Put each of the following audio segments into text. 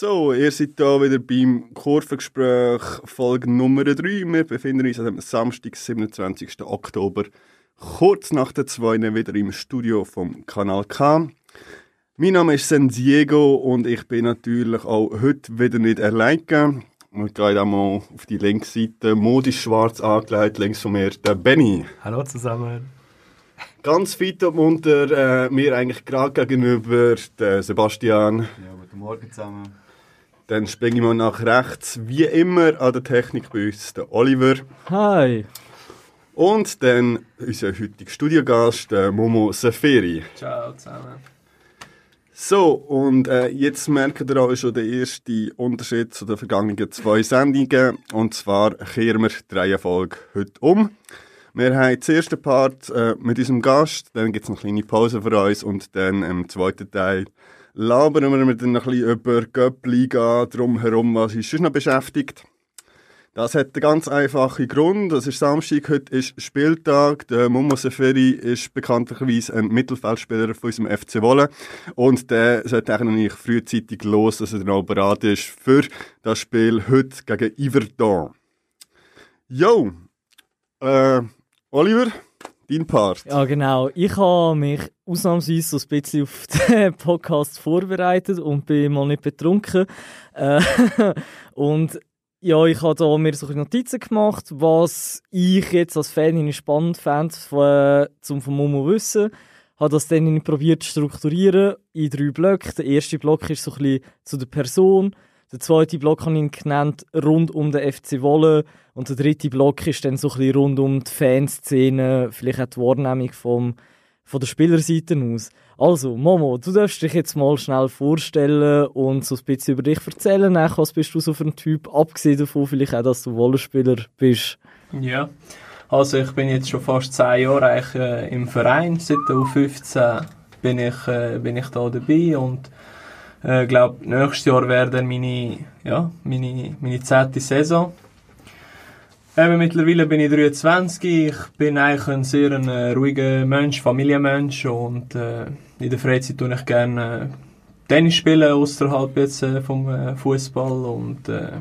So, ihr seid hier wieder beim Kurvengespräch Folge Nummer 3. Wir befinden uns am Samstag, 27. Oktober, kurz nach der 2 wieder im Studio vom Kanal K. Mein Name ist San Diego und ich bin natürlich auch heute wieder nicht alleine. Wir gehen einmal auf die linke Seite, modisch schwarz angelegt, links von mir der Benny. Hallo zusammen. Ganz fit und munter, äh, mir eigentlich gerade gegenüber der Sebastian. Ja, guten Morgen zusammen. Dann springe ich mal nach rechts, wie immer an der Technik bei uns, der Oliver. Hi. Und dann unser heutiger Studiogast, der Momo Saferi. Ciao zusammen. So, und äh, jetzt merkt ihr auch schon den ersten Unterschied zu den vergangenen zwei Sendungen. Und zwar kehren wir die Reihenfolge heute um. Wir haben den ersten Part äh, mit unserem Gast, dann gibt es eine kleine Pause für uns und dann im zweiten Teil labern wir noch ein bisschen über Göpp-Liga drumherum, was uns sonst noch beschäftigt. Das hat einen ganz einfachen Grund. Das ist Samstag, heute ist Spieltag. Der Momo Seferi ist bekanntlicherweise ein Mittelfeldspieler von unserem FC Wolle. Und der sollte eigentlich frühzeitig los, dass er auch bereit ist für das Spiel heute gegen Yverdon. Jo, äh, Oliver, dein Part. Ja, genau. Ich habe mich ausnahmsweise so ein bisschen auf den Podcast vorbereitet und bin mal nicht betrunken. Äh, und ja, ich habe da mir so Notizen gemacht, was ich jetzt als Fan spannend fand, von, zum von Momo wissen. Habe das dann probiert zu strukturieren in drei Blöcke. Der erste Block ist so ein bisschen zu der Person. Der zweite Block habe ich genannt rund um den FC Wolle. Und der dritte Block ist dann so ein bisschen rund um die Fanszene, vielleicht auch die Wahrnehmung vom, von der Spielerseite aus. Also, Momo, du darfst dich jetzt mal schnell vorstellen und so ein bisschen über dich erzählen. Was bist du so für ein Typ? Abgesehen davon vielleicht auch, dass du Wollenspieler bist. Ja, also ich bin jetzt schon fast zehn Jahre eigentlich, äh, im Verein. Seit der U15 bin ich, äh, bin ich da dabei und ich äh, glaube, nächstes Jahr wäre dann meine, ja, meine, meine zehnte Saison. Eben, mittlerweile bin ich 23. Ich bin eigentlich ein sehr ein, äh, ruhiger Mensch, Familienmensch und äh, in der Freizeit tue ich gerne äh, Tennis spielen, außerhalb jetzt äh, vom äh, Fußball und äh,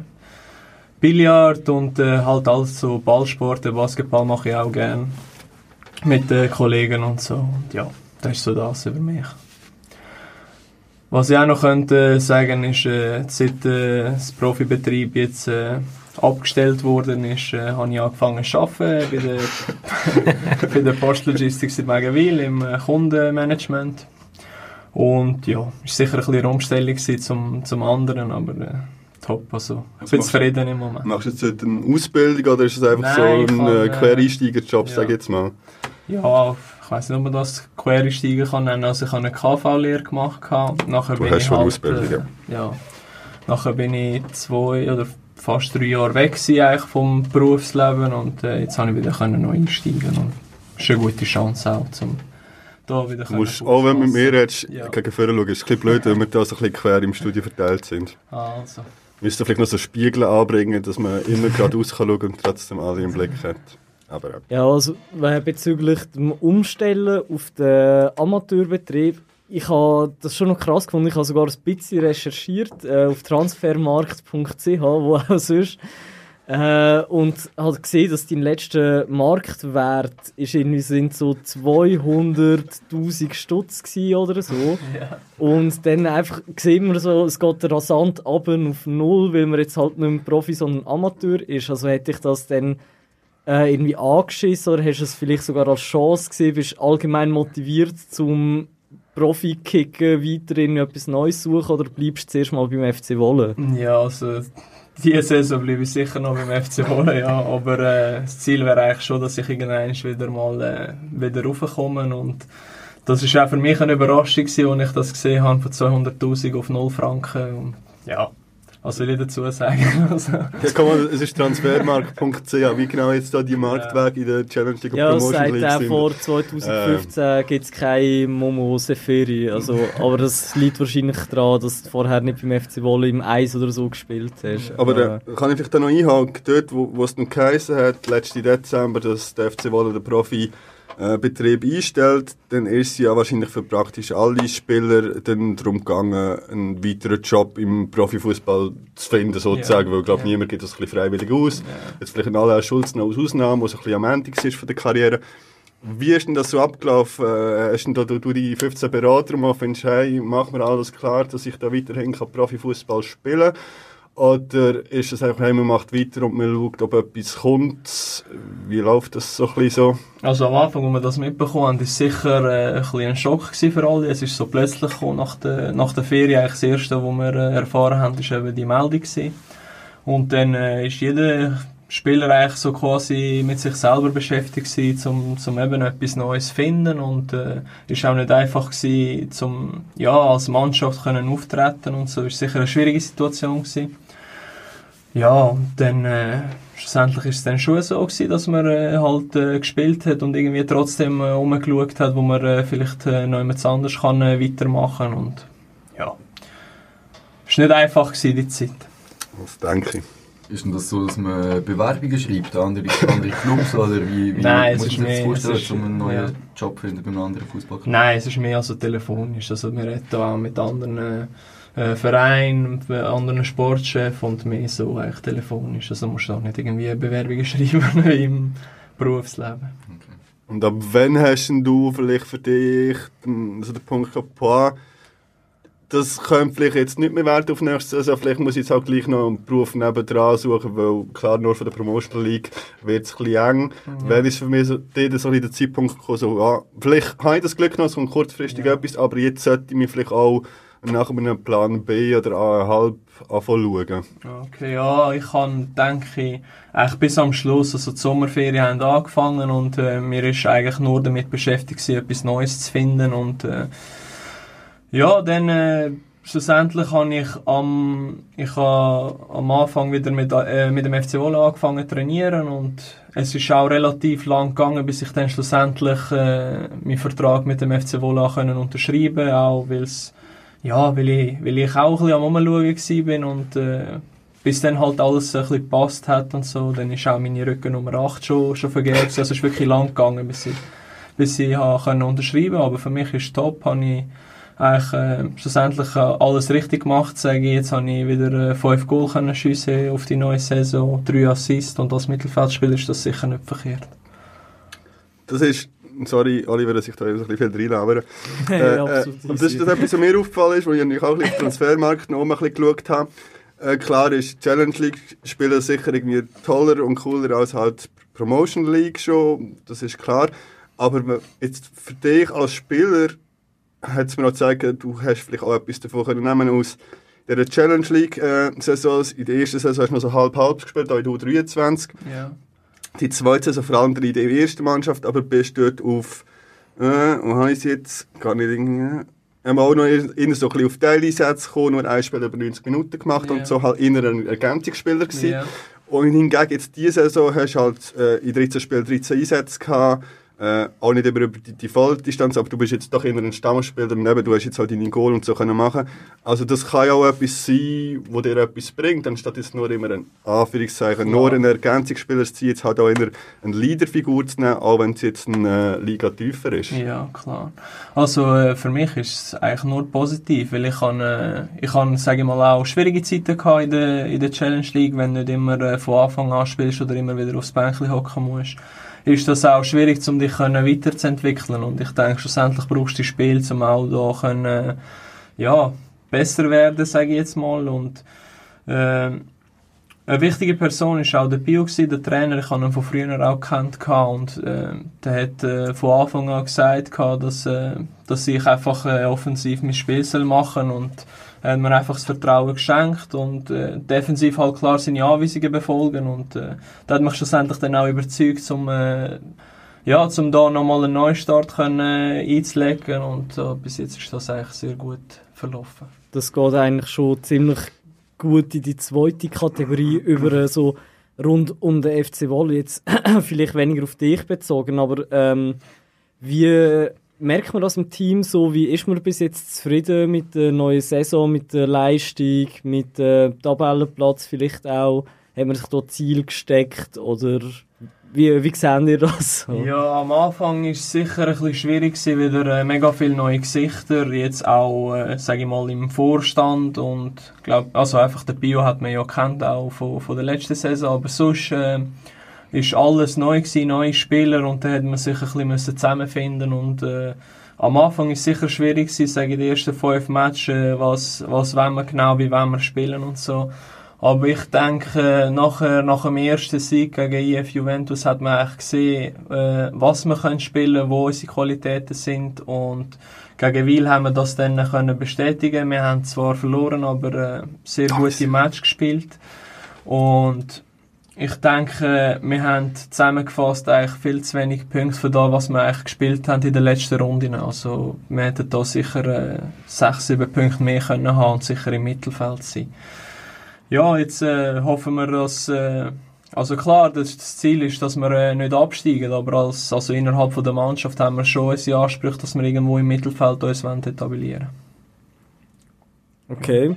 Billard und halt alles so Ballsport, Basketball mache ich auch gerne mit den Kollegen und so. Und ja, das ist so das über mich. Was ich auch noch könnte sagen ist, seit äh, das Profibetrieb jetzt abgestellt worden ist, äh, habe ich angefangen zu arbeiten bei der, bei der Postlogistik in Megenwil im äh, Kundenmanagement. Und ja, es war sicher ein bisschen eine Umstellung gewesen zum, zum anderen, aber äh, top. Also, ich bin zufrieden im Moment. Machst du jetzt heute eine Ausbildung oder ist es einfach Nein, so ein kann, äh, äh, Quereinsteigerjob, ja. sag ich jetzt mal? Ja, ich weiß nicht, ob man das Quereinsteiger kann nennen. Also ich habe eine KV-Lehre gemacht. gehabt. Nachher Du bin hast ich schon halt, Ausbildung, äh, ja. Nachher bin ich zwei oder fast drei Jahre weg gewesen, eigentlich vom Berufsleben und äh, jetzt habe ich wieder können neu einsteigen und das ist eine gute Chance auch, zum da wieder Du musst, auch wenn du mit mir redest, Ja. gegen vorne schauen. Es ist ein bisschen blöd, wenn wir da so ein bisschen quer im Studio verteilt sind. Also, Müsst ihr vielleicht noch so Spiegel anbringen, dass man immer geradeaus kann schauen und trotzdem alle im Blick hat. Aber ja. Ja, also äh, bezüglich dem Umstellen auf den Amateurbetrieb, ich habe das schon noch krass gefunden. Ich habe sogar ein bisschen recherchiert äh, auf transfermarkt.ch, wo auch sonst. Äh, und habe gesehen, dass dein letzter Marktwert ist irgendwie sind so 200.000 Stutz oder so. ja. Und dann einfach sieht man so, es geht rasant ab auf null, weil man jetzt halt nicht mehr Profi, sondern Amateur ist. Also hätte ich das dann äh, irgendwie angeschissen oder hast du es vielleicht sogar als Chance gesehen, bist du allgemein motiviert zum Profi-Kicken, weiterhin etwas Neues suchen oder bleibst du zuerst mal beim FC Wolle? Ja, also diese Saison bleibe ich sicher noch beim FC Wolle, ja. Aber äh, das Ziel wäre eigentlich schon, dass ich irgendwann wieder mal äh, wieder raufkomme und das ist auch für mich eine Überraschung als ich das gesehen habe, von 200'000 auf 0 Franken und ja, Was will ich dazu sagen? Also, Ja, komm mal, es ist transfermarkt.ch. Wie genau jetzt da die Marktwege in der Challenge League und Ja, Promotion seit League sind? vor 2015 gibt es keine Momo Seferi. Also, aber das liegt wahrscheinlich daran, dass du vorher nicht beim FC Wolle im Eis oder so gespielt hast. Aber äh, kann ich vielleicht da noch einhaken, dort, wo, wo es noch geheißen hat, letzten Dezember, dass der FC Wolle den Profi-Betrieb einstellt, dann ist es ja wahrscheinlich für praktisch alle Spieler dann darum gegangen, einen weiteren Job im Profifußball zu finden, sozusagen, Ja, weil ich glaube, ja. niemand geht das ein bisschen freiwillig aus. Jetzt vielleicht ein Alain Schulz noch als Ausnahme, was ein bisschen am Ende war von der Karriere. Wie ist denn das so abgelaufen? Äh, hast denn da du, du die 15 Berater mal findest, hey, mach mir alles klar, dass ich da weiterhin kann Profifußball spielen Oder ist es einfach, hey, man macht weiter und man schaut, ob etwas kommt? Wie läuft das so ein so? Also am Anfang, als wir das mitbekommen haben, war es sicher äh, ein, ein Schock für alle. Es ist so plötzlich gekommen, nach der, nach der Ferien. Eigentlich das Erste, was wir äh, erfahren haben, ist eben die Meldung gewesen. Und dann äh, ist jeder Spieler eigentlich so quasi mit sich selber beschäftigt gewesen, um, eben etwas Neues zu finden. Und äh, ist auch nicht einfach gewesen, um ja, als Mannschaft können auftreten und so. Ist sicher eine schwierige Situation gewesen. Ja, und dann äh, schlussendlich ist es dann schon so gewesen, dass man äh, halt äh, gespielt hat und irgendwie trotzdem äh, umgeschaut hat, wo man äh, vielleicht äh, noch jemand anders kann äh, weitermachen und ja. Es war nicht einfach gewesen, die Zeit. Das denke ich. Ist denn das so, dass man Bewerbungen schreibt an andere, andere Clubs? Oder wie, wie Nein, es muss ist man sich mehr- das vorstellen, ist- um einen neuen ja. Job zu finden bei einem anderen Fußballclub? Nein, es ist mehr also telefonisch. Also wir reden da auch mit anderen äh, Vereinen, mit anderen Sportchefs und mehr so eigentlich telefonisch. Also musst du auch nicht irgendwie Bewerbungen schreiben im Berufsleben. Und ab wann hast du vielleicht für dich den, so den Punkt gehabt, das könnte vielleicht jetzt nicht mehr werden auf nächste Saison, vielleicht muss ich jetzt auch gleich noch einen Beruf nebendran suchen, weil klar, nur von der Promotion League wird es ein bisschen eng. Wann ist für mich so, dort so der Zeitpunkt gekommen, so, ja, vielleicht habe ich das Glück noch, kommt kurzfristig etwas, aber jetzt sollte ich mich vielleicht auch nach einem Plan B oder A1,5 anfangen schauen. Okay, ja, ich kann, denke ich, bis am Schluss, also die Sommerferien haben angefangen und äh, mir ist eigentlich nur damit beschäftigt gewesen, etwas Neues zu finden und äh, ja, dann äh, schlussendlich habe ich am, ich habe am Anfang wieder mit, äh, mit dem FC Wolle angefangen zu trainieren und es ist auch relativ lang gegangen, bis ich dann schlussendlich äh, meinen Vertrag mit dem FC Wolle können unterschreiben, auch weil es ja, weil ich, weil ich auch ein bisschen am Umschauen bin und äh, bis dann halt alles ein bisschen gepasst hat und so, dann ist auch meine Rücken Nummer 8 schon, schon vergeben. Also es ist wirklich lang gegangen, bis ich, bis ich können unterschreiben aber für mich ist top, habe ich eigentlich äh, schlussendlich äh, alles richtig gemacht, sage ich. Jetzt habe ich wieder äh, 5 Goal können schiessen auf die neue Saison, 3 Assists und als Mittelfeldspieler ist das sicher nicht verkehrt. Das ist, sorry Oliver, dass ich da jetzt ein bisschen viel reinlabere. Äh, äh, das ist das etwas, was mir aufgefallen ist, wo ich natürlich auch ein bisschen Transfermarkt noch mal ein bisschen geschaut habe. Äh, klar ist Challenge League spielen sicher irgendwie toller und cooler als halt Promotion League schon, das ist klar. Aber jetzt für dich als Spieler hat es mir auch gezeigt, du hast vielleicht auch etwas davon können nehmen aus der Challenge League äh, Saisons. In der ersten Saison hast du noch so halb-halb gespielt, auch in der U23 Ja. Die zweite Saison vor allem in der ersten Mannschaft, aber bist dort auf, äh, wo habe ich es jetzt, gar nicht irgendwie, haben auch noch eher so ein bisschen auf Teileinsätze gekommen, nur ein Spiel über 90 Minuten gemacht Ja. und so halt inner ein Ergänzungsspieler gewesen. Ja. Und hingegen jetzt diese Saison hast du halt äh, in 13 Spielen 13 Einsätze gehabt, äh, auch nicht über, die, Volldistanz, aber du bist jetzt doch in einem Stammspieler daneben, du hast jetzt halt deine Goal und so können machen. Also das kann ja auch etwas sein, wo dir etwas bringt, anstatt jetzt nur immer ein Anführungszeichen, nur ein Ergänzungsspieler zu ziehen, jetzt halt auch immer eine Leaderfigur zu nehmen, auch wenn es jetzt eine Liga tiefer ist. Ja, klar. Also äh, für mich ist es eigentlich nur positiv, weil ich habe, äh, ich habe, sage ich mal, auch schwierige Zeiten gehabt in der, in der Challenge League, wenn du nicht immer äh, von Anfang an spielst oder immer wieder aufs Bänkchen hocken musst. Ist das auch schwierig, um dich können weiterzuentwickeln. Und ich denke, schlussendlich brauchst du das Spiel, um auch da können, äh, ja, besser werden, sage ich jetzt mal. Und äh, eine wichtige Person war auch der Bio, gewesen, der Trainer. Ich habe ihn von früher auch gekannt und äh, der hat äh, von Anfang an gesagt, dass, äh, dass ich einfach äh, offensiv mein Spiel soll machen und er hat mir einfach das Vertrauen geschenkt und äh, defensiv halt klar seine Anweisungen befolgen und äh, das hat mich schlussendlich dann auch überzeugt, um äh, ja, zum da nochmal einen Neustart können, äh, einzulegen und äh, bis jetzt ist das eigentlich sehr gut verlaufen. Das geht eigentlich schon ziemlich gut in die zweite Kategorie über äh, so rund um den FC Wolle. Jetzt vielleicht weniger auf dich bezogen, aber ähm, wie merkt man das im Team so? Wie ist man bis jetzt zufrieden mit der neuen Saison, mit der Leistung, mit dem Tabellenplatz vielleicht auch? Hat man sich da Ziel gesteckt oder wie, wie sehen ihr das? Ja, am Anfang war es sicher ein bisschen schwierig, wieder äh, mega viele neue Gesichter, jetzt auch, äh, sage ich mal, im Vorstand und glaub, also einfach der Bio hat man ja kennt auch von, von der letzten Saison, aber sonst äh, ist alles neu gewesen, neue Spieler und da hat man sich ein bisschen müssen zusammenfinden und äh, am Anfang ist es sicher schwierig gewesen, sage ich, die ersten fünf Matches, äh, was, was wollen wir genau, wie wollen wir spielen und so. Aber ich denke, nachher, nach dem ersten Sieg gegen IF Juventus hat man eigentlich gesehen, äh, was wir können spielen, wo unsere Qualitäten sind und gegen Wil haben wir das dann können bestätigen. Wir haben zwar verloren, aber äh, sehr gute Match gespielt und ich denke, wir haben zusammengefasst eigentlich viel zu wenig Punkte für das, was wir eigentlich gespielt haben in der letzten Runde. Also wir hätten da sicher äh, sechs, sieben Punkte mehr können haben und sicher im Mittelfeld sein. Ja, jetzt äh, hoffen wir, dass... Äh, also klar, das, das, Ziel ist, dass wir äh, nicht absteigen, aber als, also innerhalb von der Mannschaft haben wir schon unsere Ansprüche, dass wir irgendwo im Mittelfeld uns etablieren Okay.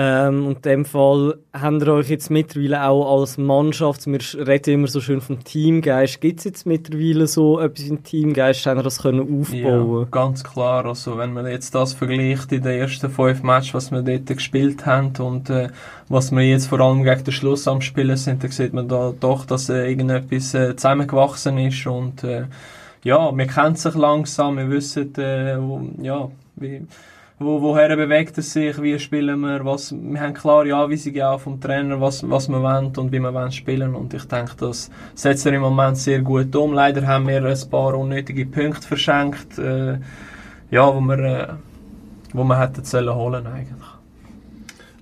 Ähm, und in dem Fall habt ihr euch jetzt mittlerweile auch als Mannschaft, wir reden immer so schön vom Teamgeist, gibt es jetzt mittlerweile so etwas im Teamgeist, haben wir das können aufbauen? Ja, ganz klar, also wenn man jetzt das vergleicht in den ersten fünf Matches, was wir dort gespielt haben und äh, was wir jetzt vor allem gegen den Schluss am Spielen sind, dann sieht man da doch, dass äh, irgendetwas äh, zusammengewachsen ist und äh, ja, wir kennen sich langsam, wir wissen, äh, ja, wie wo, woher bewegt es sich, wie spielen wir, was, wir haben klare Anweisungen auch vom Trainer, was, was wir wollen und wie wir wollen spielen und ich denke, das setzt er im Moment sehr gut um. Leider haben wir ein paar unnötige Punkte verschenkt, äh, ja, wo wir, äh, wo wir hätten sollen holen eigentlich.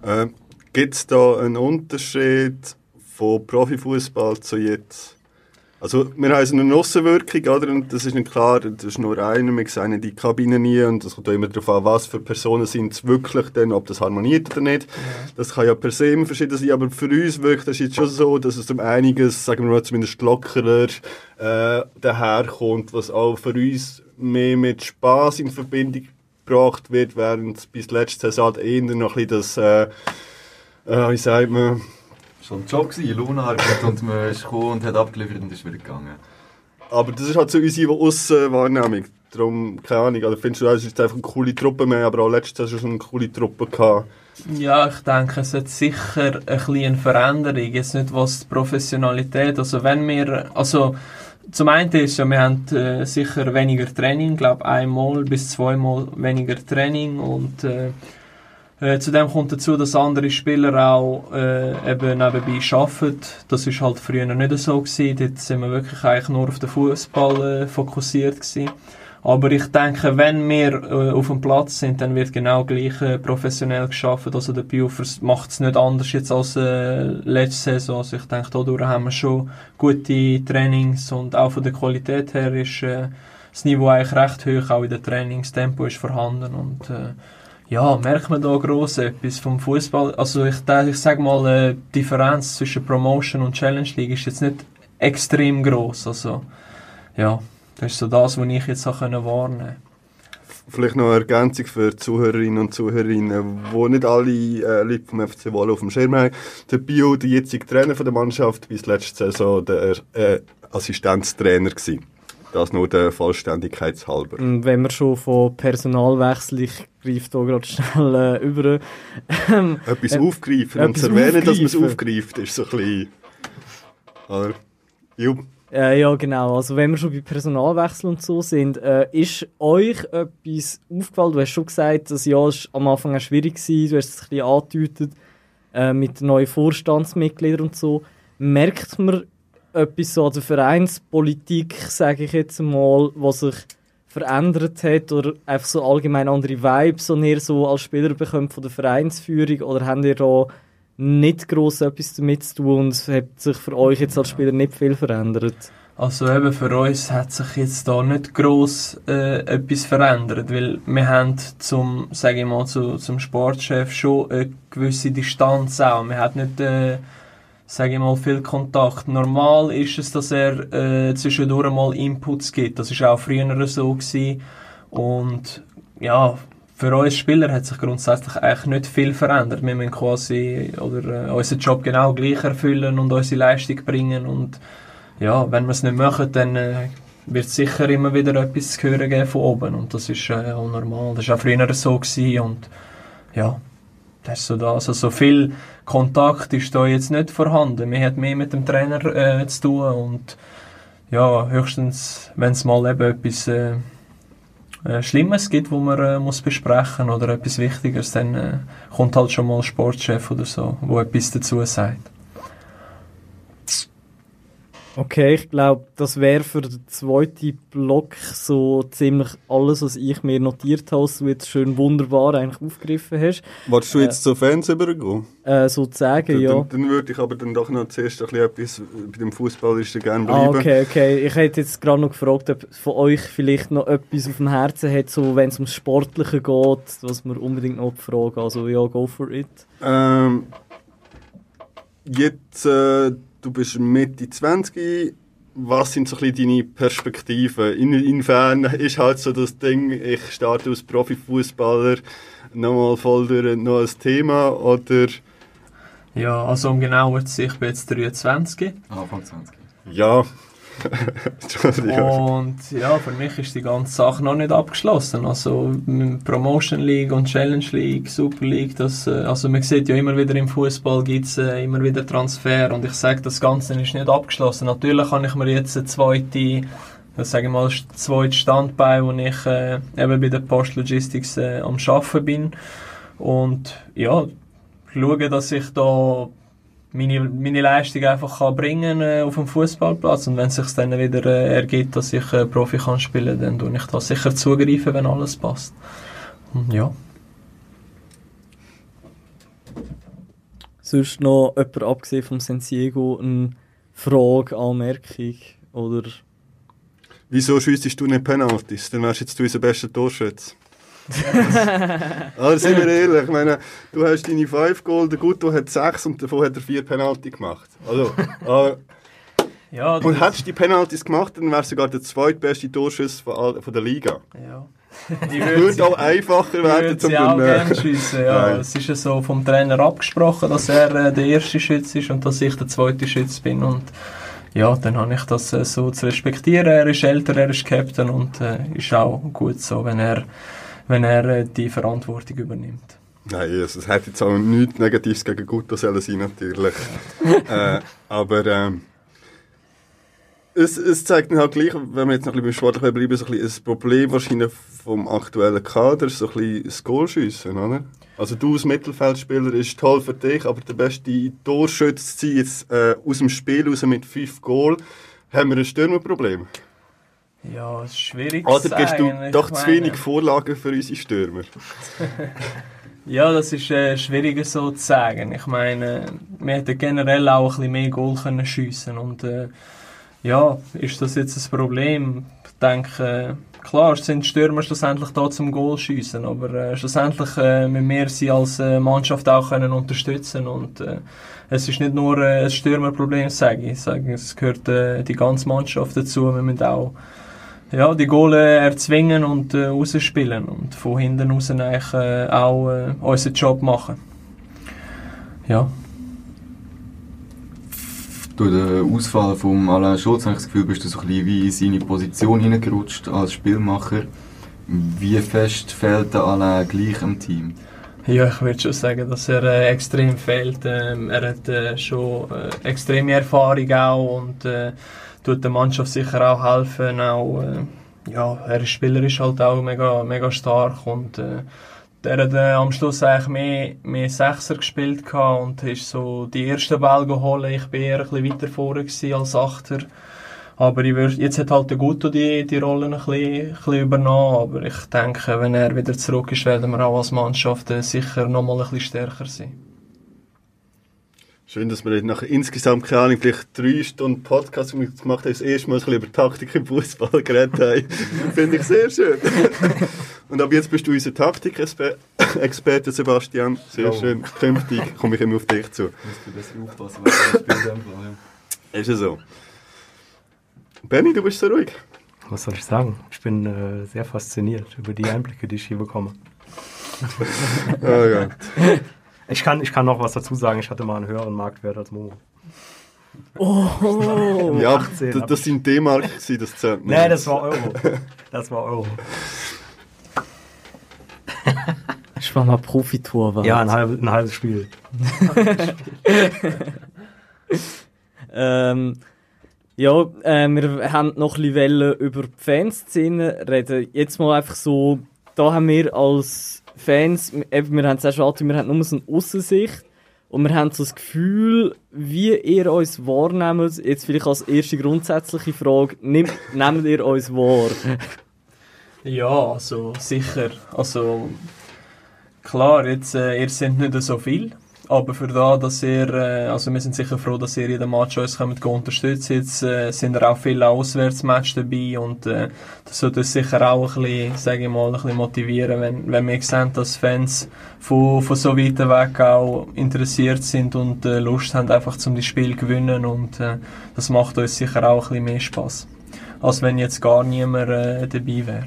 Äh, Gibt es da einen Unterschied von Profifußball zu jetzt? Also wir haben eine Aussenwirkung, oder? Und das ist nicht klar, das ist nur einer, wir sehen die Kabine nie und es kommt immer darauf an, was für Personen sind es wirklich denn, ob das harmoniert oder nicht. Das kann ja per se immer verschieden sein, aber für uns wirkt das jetzt schon so, dass es um einiges, sagen wir mal zumindest lockerer äh, daherkommt, was auch für uns mehr mit Spaß in Verbindung gebracht wird, während bis letzte Saison eher noch ein bisschen das, äh, äh, wie sagt man, schon ein Job gewesen, Lohnarbeit und man ist gekommen und hat abgeliefert und ist wieder gegangen. Aber das ist halt so unsere Aussenwahrnehmung. Darum, keine Ahnung, also findest du, es ist einfach eine coole Truppe mehr, aber auch letztes Jahr schon eine coole Truppe gehabt. Ja, ich denke, es hat sicher ein bisschen eine Veränderung, jetzt nicht was die Professionalität, also wenn wir, also zum einen ist ja, wir haben äh, sicher weniger Training, glaube einmal bis zweimal weniger Training und äh, äh, zudem kommt dazu, dass andere Spieler auch äh, eben nebenbei arbeiten. Das ist halt früher nicht so gewesen. Dort sind wir wirklich eigentlich nur auf den Fußball äh, fokussiert gewesen. Aber ich denke, wenn wir äh, auf dem Platz sind, dann wird genau gleich äh, professionell geschafft. Also der Biofers macht es nicht anders jetzt als äh, letzte Saison. Also ich denke, dadurch haben wir schon gute Trainings und auch von der Qualität her ist äh, das Niveau eigentlich recht hoch. Auch in der Trainingstempo ist vorhanden und äh, ja, merkt man da gross etwas vom Fußball? Also ich, ich sage mal, äh, die Differenz zwischen Promotion und Challenge League ist jetzt nicht extrem groß. Also ja, das ist so das, was ich jetzt auch wahrnehmen konnte. Vielleicht noch eine Ergänzung für die Zuhörerinnen und Zuhörerinnen, die nicht alle äh, Leute vom FC Wolle auf dem Schirm haben. Der Bio, der jetzige Trainer von der Mannschaft, bis letzte Saison der äh, Assistenztrainer gewesen. Das nur der Vollständigkeit halber. Wenn wir schon von Personalwechsel, ich greife da gerade schnell äh, über. Ähm, etwas äh, aufgreifen und zu erwähnen, dass man es aufgreift, ist so ein bisschen... Oder? Jupp. Äh, ja, genau. Also wenn wir schon bei Personalwechsel und so sind, äh, ist euch etwas aufgefallen? Du hast schon gesagt, das Jahr war am Anfang auch schwierig gewesen. Du hast es ein bisschen angedeutet äh, mit neuen Vorstandsmitgliedern und so. Merkt man etwas so an der Vereinspolitik, sage ich jetzt mal, was sich verändert hat oder einfach so allgemein andere Vibes, die ihr so als Spieler bekommt von der Vereinsführung oder habt ihr da nicht gross etwas damit zu tun und hat sich für euch jetzt als Spieler nicht viel verändert? Also eben für uns hat sich jetzt da nicht gross äh, etwas verändert, weil wir haben zum, sage ich mal, zu, zum Sportchef schon eine gewisse Distanz auch. Wir haben nicht, äh, sage ich mal, viel Kontakt. Normal ist es, dass er äh, zwischendurch mal Inputs gibt. Das ist auch früher so gewesen. Und ja, für uns Spieler hat sich grundsätzlich eigentlich nicht viel verändert. Wir müssen quasi oder, äh, unseren Job genau gleich erfüllen und unsere Leistung bringen und ja, wenn wir es nicht machen, dann äh, wird sicher immer wieder etwas zu hören geben von oben und das ist äh, auch normal. Das war auch früher so gewesen und ja, das ist so das. Also so viel Kontakt ist da jetzt nicht vorhanden. Wir haben mehr mit dem Trainer äh, zu tun und ja, höchstens, wenn es mal eben etwas äh, äh, Schlimmes gibt, wo man äh, muss besprechen oder etwas Wichtiges, dann äh, kommt halt schon mal Sportchef oder so, wo etwas dazu sagt. Okay, ich glaube, das wäre für den zweiten Block so ziemlich alles, was ich mir notiert habe, was du jetzt schön wunderbar eigentlich aufgegriffen hast. Wolltest du jetzt zu Fans übergehen? Äh, sozusagen, ja. dann, dann würde ich aber dann doch noch zuerst ein bisschen etwas bei dem Fußballerischen gerne Ah, bleiben. okay, okay. Ich hätte jetzt gerade noch gefragt, ob von euch vielleicht noch etwas auf dem Herzen hat, so wenn es ums Sportliche geht, was wir unbedingt noch fragen. Also ja, go for it. Ähm, jetzt, äh, du bist Mitte 20. Was sind so ein bisschen deine Perspektiven? In, inwiefern ist halt so das Ding, ich starte als Profifußballer nochmal voll durch ein Thema oder Ja, also um genauer zu sein, ich bin jetzt 23 Anfang 20. ja. Und ja, für mich ist die ganze Sache noch nicht abgeschlossen. Also Promotion League und Challenge League, Super League, das, äh, also man sieht ja immer wieder im Fußball gibt es äh, immer wieder Transfer und ich sage, das Ganze ist nicht abgeschlossen. Natürlich kann ich mir jetzt eine zweite das sage ich mal, zweite Standbein, wo ich äh, eben bei der Post Logistics äh, am Arbeiten bin. Und ja, schauen, dass ich da meine, meine Leistung einfach kann bringen äh, auf dem Fußballplatz und wenn es sich dann wieder äh, ergibt, dass ich äh, Profi kann spielen, dann tue ich da sicher zugreifen, wenn alles passt. Und ja. Sonst noch jemand abgesehen vom Santiago eine Frage, Anmerkung oder... Wieso schiessest du nicht Penalties? Dann wärst jetzt du unser bester Torschütze. Aber sind wir ehrlich, ich meine, du hast deine 5 Goal, der Guto hat 6 und davon hat er 4 Penalty gemacht. Also, äh, Ja, und hättest du die Penalties gemacht, dann wärst du sogar der zweitbeste Torschütze von, von der Liga. ja. Die Würde auch einfacher werden zum schiessen, ja. Nein. Es ist ja so vom Trainer abgesprochen, dass er äh, der erste Schütze ist und dass ich der zweite Schütze bin und ja, dann habe ich das äh, so zu respektieren. Er ist älter, er ist Captain und äh, ist auch gut so, wenn er, wenn er äh, die Verantwortung übernimmt. Nein, also, es hat jetzt auch nichts Negatives gegen Guto sollen sein, natürlich. äh, aber ähm, es, es zeigt dann halt gleich, wenn wir jetzt noch ein bisschen beim Sportlichen bleiben, so ein bisschen das Problem wahrscheinlich vom aktuellen Kader, so ein bisschen das Goalschiessen, oder? Also du als Mittelfeldspieler ist toll für dich, aber der beste Torschütze zu sein, jetzt äh, aus dem Spiel raus mit fünf Goal, haben wir ein Stürmerproblem. Ja, es ist schwierig Oder zu gibst du sagen. Doch zu wenig Vorlagen für unsere Stürmer? Ja, das ist äh, schwieriger so zu sagen. Ich meine, wir hätten generell auch ein bisschen mehr Goal können schiessen und äh, ja, ist das jetzt ein Problem? Ich denke, äh, klar sind Stürmer schlussendlich da zum Goal schiessen, aber äh, schlussendlich äh, müssen wir sie als äh, Mannschaft auch können unterstützen und äh, es ist nicht nur äh, ein Stürmerproblem, sage ich. ich sage, es gehört die ganze Mannschaft dazu. Wir müssen auch ja, die Goale erzwingen und äh, rausspielen und von hinten raus eigentlich äh, auch äh, unseren Job machen. Ja. Durch den Ausfall von Alain Schulz habe ich das Gefühl, bist du so ein bisschen wie in seine Position hineingerutscht als Spielmacher. Wie fest fehlt der Alain gleich im Team? Ja, ich würde schon sagen, dass er äh, extrem fehlt. Ähm, er hat äh, schon äh, extreme Erfahrung auch und äh, tut der Mannschaft sicher auch helfen. Auch, äh, ja, er ist spielerisch halt auch mega, mega stark und äh, der hat äh, am Schluss eigentlich mehr, mehr Sechser gespielt und ist so die ersten Ball geholt. Ich bin eher ein bisschen weiter vorne als Achter. Aber ich würd, jetzt hat halt der Guto die, die Rolle ein bisschen, ein bisschen übernommen. Aber ich denke, wenn er wieder zurück ist, werden wir auch als Mannschaft äh, sicher nochmal ein bisschen stärker sein. Schön, dass wir nach insgesamt, keine Ahnung, vielleicht drei Stunden Podcast gemacht haben, das erste Mal ein bisschen über Taktik im Fußball geredet haben. Finde ich sehr schön. Und ab jetzt bist du unser Taktikexperte, Sebastian. Sehr Ja. schön. Künftig komme ich immer auf dich zu. Musst du besser aufpassen, was du spielst. Ja. Ist ja so. Benny, du bist so ruhig. Was soll ich sagen? Ich bin äh, sehr fasziniert über die Einblicke, die ich hier bekomme. Oh ja. Ich kann, ich kann noch was dazu sagen. Ich hatte mal einen höheren Marktwert als Momo. Oh! Ja, 18 das, das sind D-Mark, gewesen, das zählt nicht. Nee, das war Euro. Das war Euro. Ich war mal Profitor. Ja, ein, halb, ein halbes Spiel. Ähm, ja, äh, wir haben noch ein über die Fanszene reden. Jetzt mal einfach so, da haben wir als Fans, eben, wir haben es auch schon angetönt, wir haben nur so eine Aussensicht und wir haben so das Gefühl, wie ihr uns wahrnehmt, jetzt vielleicht als erste grundsätzliche Frage, nehmt, nehmt ihr uns wahr? Ja, also sicher. Also klar, jetzt äh, ihr sind nicht so viel, aber für da, dass ihr, äh, also wir sind sicher froh, dass ihr jeden Match uns kommt unterstützen. Jetzt äh, sind ja auch viele Auswärtsmatches dabei und äh, das sollte uns sicher auch ein bisschen, sage ich mal, ein bisschen motivieren, wenn, wenn wir sehen, dass Fans von, von so weit weg auch interessiert sind und äh, Lust haben, einfach zum das Spiel gewinnen und äh, das macht uns sicher auch ein bisschen mehr Spaß, als wenn jetzt gar niemand äh, dabei wäre.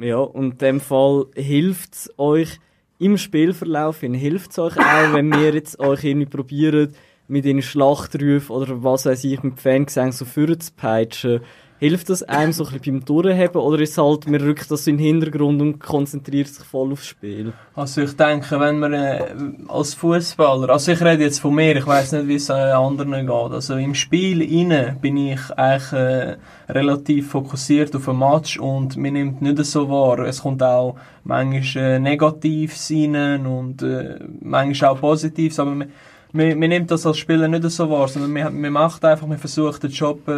Ja, und in dem Fall hilft es euch im Spielverlauf, hilft es euch auch, wenn wir jetzt euch irgendwie probieren, mit den Schlachtrufen oder was weiß ich, mit Fangesang so vorzupeitschen. Hilft das einem so ein bisschen beim Durchheben oder ist halt, man rückt das in den Hintergrund und konzentriert sich voll aufs Spiel? Also ich denke, wenn man äh, als Fußballer, also ich rede jetzt von mir, ich weiß nicht, wie es äh, anderen geht. Also im Spiel inne bin ich eigentlich äh, relativ fokussiert auf den Match und mir nimmt nicht so wahr. Es kommt auch manchmal äh, Negatives rein und äh, manchmal auch Positives, aber man, man, man nimmt das als Spieler nicht so wahr, sondern man, man macht einfach, man versucht den Job äh,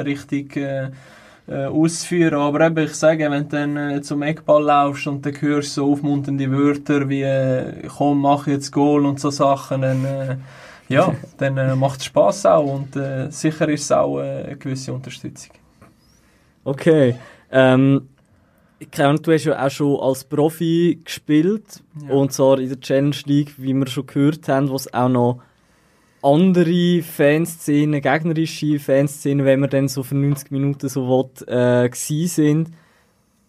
richtig äh, äh, auszuführen. Aber eben, ich sage, wenn du dann äh, zum Eckball laufst und dann hörst so aufmunternde Wörter wie äh, «Komm, mach jetzt Goal» und so Sachen, dann, äh, ja, dann äh, macht es Spass auch und äh, sicher ist es auch äh, eine gewisse Unterstützung. Okay. Ähm, ich du hast ja auch schon als Profi gespielt. Ja. Und zwar in der Challenge League, wie wir schon gehört haben, wo es auch noch andere Fanszenen, gegnerische Fanszenen, wenn wir dann so für 90 Minuten so will, äh, sind.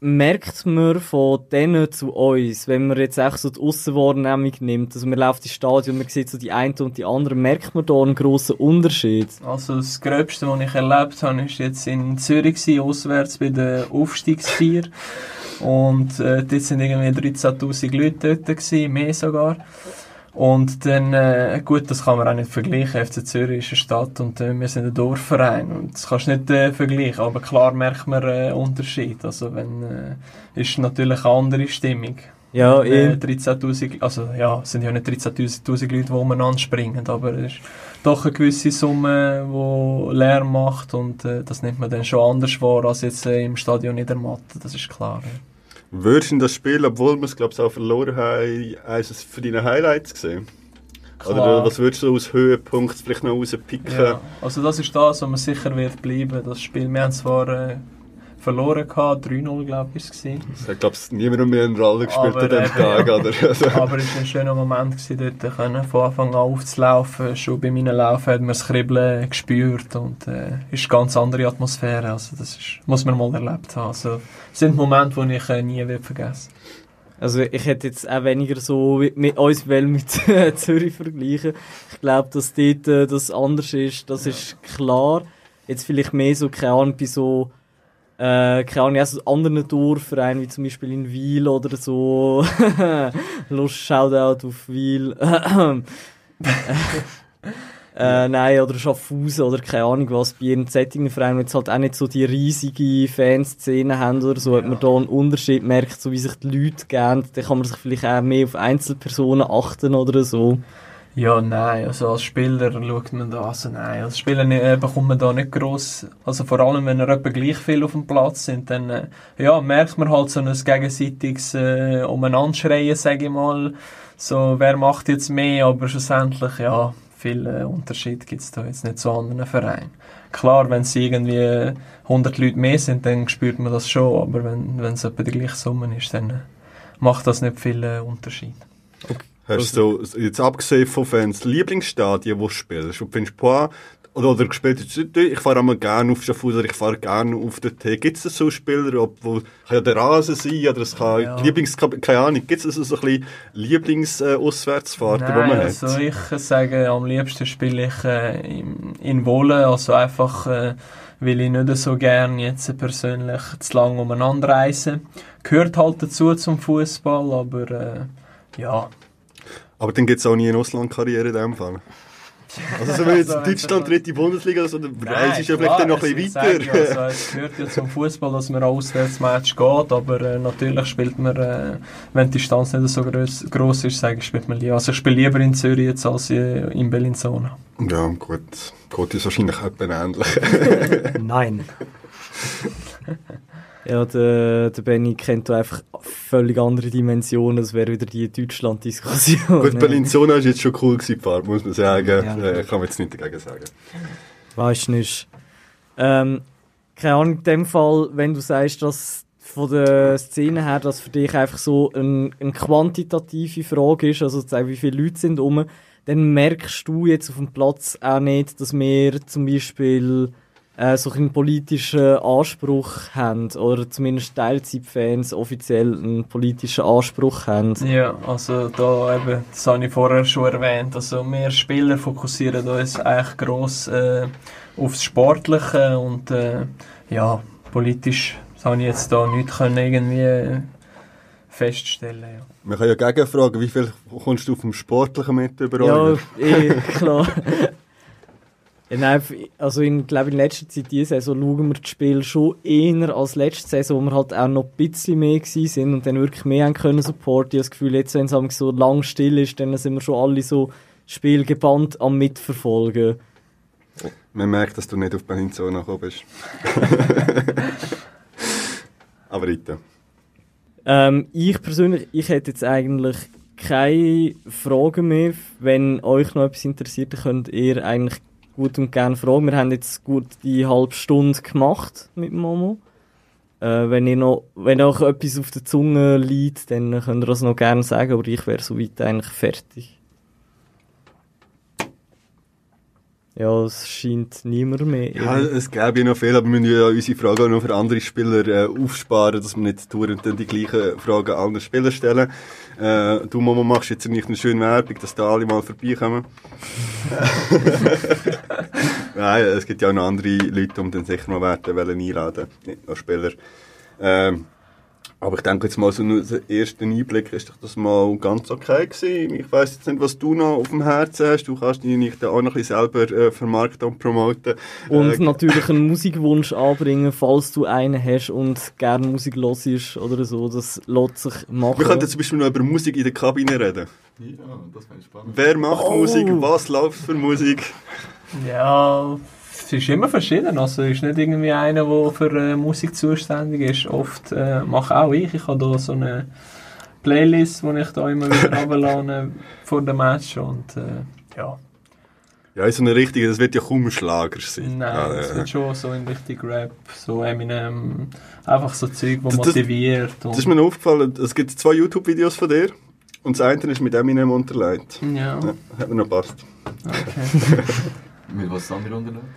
Merkt man von denen zu uns, wenn man jetzt auch so die Aussenwahrnehmung nimmt, also man läuft ins Stadion, man sieht so die eine und die andere, merkt man da einen grossen Unterschied? Also das Gröbste, was ich erlebt habe, ist jetzt in Zürich gewesen, auswärts bei der Aufstiegsfeier. Und äh, dort sind irgendwie 13'000 Leute dort gewesen, mehr sogar. Und dann, äh, gut, das kann man auch nicht vergleichen. FC Zürich ist eine Stadt und äh, wir sind ein Dorfverein. Und das kannst du nicht äh, vergleichen. Aber klar merkt man äh, Unterschied. Also wenn, äh, ist natürlich eine andere Stimmung. Ja, äh, eh. 13.000, also ja, es sind ja nicht 13.000 Leute, die umeinander springen, aber es ist doch eine gewisse Summe, die Lärm macht und äh, das nimmt man dann schon anders wahr als jetzt im Stadion in der Matte, das ist klar. Ja. Würdest du in das Spiel, obwohl wir es glaube ich auch verloren haben, eines für deine Highlights gesehen? Oder Klar. was würdest du aus Höhepunkt vielleicht noch rauspicken? Ja, also das ist das, was man sicher wird bleiben, das Spiel. Wir haben zwar äh, verloren gehabt, 3-0 glaube ich, war es. Es hat glaube ich niemand mehr eine Rolle gespielt Aber an dem Tag, ja. oder? Also, Aber es war ein schöner Moment, gewesen, dort können, von Anfang an aufzulaufen. Schon bei meinen Laufen hat man das Kribbeln gespürt und äh, ist eine ganz andere Atmosphäre. Also das ist, muss man mal erlebt haben. Also, das sind Momente, die ich äh, nie wird vergessen Also ich hätte jetzt auch weniger so mit, mit uns mit äh, Zürich vergleichen. Ich glaube, dass dort äh, das anders ist, das ist klar. Jetzt vielleicht mehr so, keine Ahnung, bei so äh, keine Ahnung, also anderen Dorfvereinen, wie zum Beispiel in Wiel oder so. Los, Shoutout auf Wiel. äh, nein, oder Schaffhausen oder keine Ahnung was, bei ihren Settingvereinen, wenn jetzt halt auch nicht so die riesige Fanszene haben oder so, hat man da einen Unterschied merkt, so wie sich die Leute geben, dann kann man sich vielleicht auch mehr auf Einzelpersonen achten oder so. Ja, nein, also als Spieler schaut man da, also nein, als Spieler äh, bekommt man da nicht gross, also vor allem wenn er etwa gleich viel auf dem Platz sind, dann äh, ja, merkt man halt so ein gegenseitiges äh, Umeinanderschreien, sage ich mal, so wer macht jetzt mehr, aber schlussendlich, ja, viel äh, Unterschied gibt es da jetzt nicht zu anderen Vereinen. Klar, wenn es irgendwie 100 Leute mehr sind, dann spürt man das schon, aber wenn es etwa die gleiche Summe ist, dann äh, macht das nicht viel äh, Unterschied. Hast du so, jetzt abgesehen von Fans, Lieblingsstadien, wo du spielst? Und findest, boah, oder, oder gespielt, hast, du, ich fahre einmal gerne auf Schaffhausen, ich fahre gerne auf den Tee. Gibt es so Spieler, ob, wo, kann ja der Rasen sein, oder es kann Ja. Lieblings, keine Ahnung, gibt es so, so ein bisschen Lieblings-Auswärtsfahrten, die man Nein, hat? also ich äh, sage, am liebsten spiele ich äh, in, Wolle, also einfach, äh, weil ich nicht so gern jetzt persönlich zu lang umeinander reise. Gehört halt dazu zum Fußball, aber äh, ja. Aber dann gibt es auch nie eine Auslandkarriere in dem Fall. Also so wenn jetzt Also, wenn Deutschland dritte Bundesliga so, dann reist du ja vielleicht dann noch ein bisschen ich weiter. sage, Also, es gehört ja zum Fußball, dass man Auswärtsmatch geht, aber äh, natürlich spielt man, äh, wenn die Distanz nicht so groß, groß ist, sage ich, spielt man lieber. Also ich spiele lieber in Zürich jetzt als äh, in Bellinzona. Ja, gut. Gott ist wahrscheinlich etwa ähnlich. Nein. Ja, der, der Benny kennt da einfach völlig andere Dimensionen. Das wäre wieder die Deutschland-Diskussion. Gut, Bellinzona war jetzt schon cool gewesen, muss man sagen. Ja. Äh, kann man jetzt nicht dagegen sagen. Weißt du nicht. Ähm, keine Ahnung, in dem Fall, wenn du sagst, dass von der Szene her, dass für dich einfach so ein, eine quantitative Frage ist, also zu sagen, wie viele Leute sind um, dann merkst du jetzt auf dem Platz auch nicht, dass wir zum Beispiel äh, so einen politischen Anspruch haben oder zumindest Teilzeitfans offiziell einen politischen Anspruch haben. Ja, also da eben, das habe ich vorher schon erwähnt, also wir Spieler fokussieren uns eigentlich gross äh, aufs Sportliche und äh, ja, politisch habe ich jetzt da nichts können irgendwie äh, feststellen. Ja. Man kann ja gegenfragen, wie viel kommst du vom Sportlichen mit Ja, überall? eh, klar. Ja, nein, also ich glaube in letzter Zeit, diese Saison, schauen wir das Spiel schon eher als letzte Saison, wo wir halt auch noch ein bisschen mehr sind und dann wirklich mehr haben können supporten. Ich habe das Gefühl, jetzt, wenn es so lang still ist, dann sind wir schon alle so das Spiel gebannt am Mitverfolgen. Man merkt, dass du nicht auf Bellinzona gekommen bist. Aber weiter. Ähm, ich persönlich, ich hätte jetzt eigentlich keine Fragen mehr. Wenn euch noch etwas interessiert, könnt ihr eigentlich gut und gerne fragen. Wir haben jetzt gut die halbe Stunde gemacht mit Momo. Äh, wenn ihr noch, wenn euch etwas auf der Zunge liegt, dann könnt ihr das noch gerne sagen, aber ich wäre soweit eigentlich fertig. Ja, es scheint niemand mehr. Ja, es gäbe ja noch viel, aber wir müssen ja unsere Fragen auch noch für andere Spieler äh, aufsparen, dass wir nicht dauernd dann die gleichen Fragen an andere Spieler stellen. Äh, du, Mama, machst jetzt nicht eine schöne Werbung, dass da alle mal vorbeikommen. Nein, es gibt ja auch noch andere Leute, um dann sicher mal werden wollen einladen, nur Spieler. Ähm, aber ich denke jetzt mal, so nur der erste Einblick ist doch das mal ganz okay gewesen. Ich weiss jetzt nicht, was du noch auf dem Herzen hast. Du kannst dich nicht auch noch ein bisschen selber äh, vermarkten und promoten. Und Äh, natürlich einen Musikwunsch anbringen, falls du einen hast und gerne Musik hörst oder so. Das lässt sich machen. Wir könnten zum Beispiel noch über Musik in der Kabine reden. Ja, das wäre spannend. Wer macht Oh. Musik? Was läuft für Musik? Ja, es ist immer verschieden. Also es ist nicht irgendwie einer, der für äh, Musik zuständig ist. Oft äh, mache auch ich. Ich habe da so eine Playlist, die ich da immer wieder runterlade vor dem Match. Und äh, ja, Ja, so eine richtige, das wird ja kaum ein Schlager sein. nein, ja, es ja. wird schon so in Richtung Rap, so Eminem, einfach so Zeug, das Das- das- motiviert. Das ist mir aufgefallen, es gibt zwei YouTube-Videos von dir und das eine ist mit Eminem unterlegt. ja, Ja, hat mir noch passt. okay. Mit was haben wir unternommen?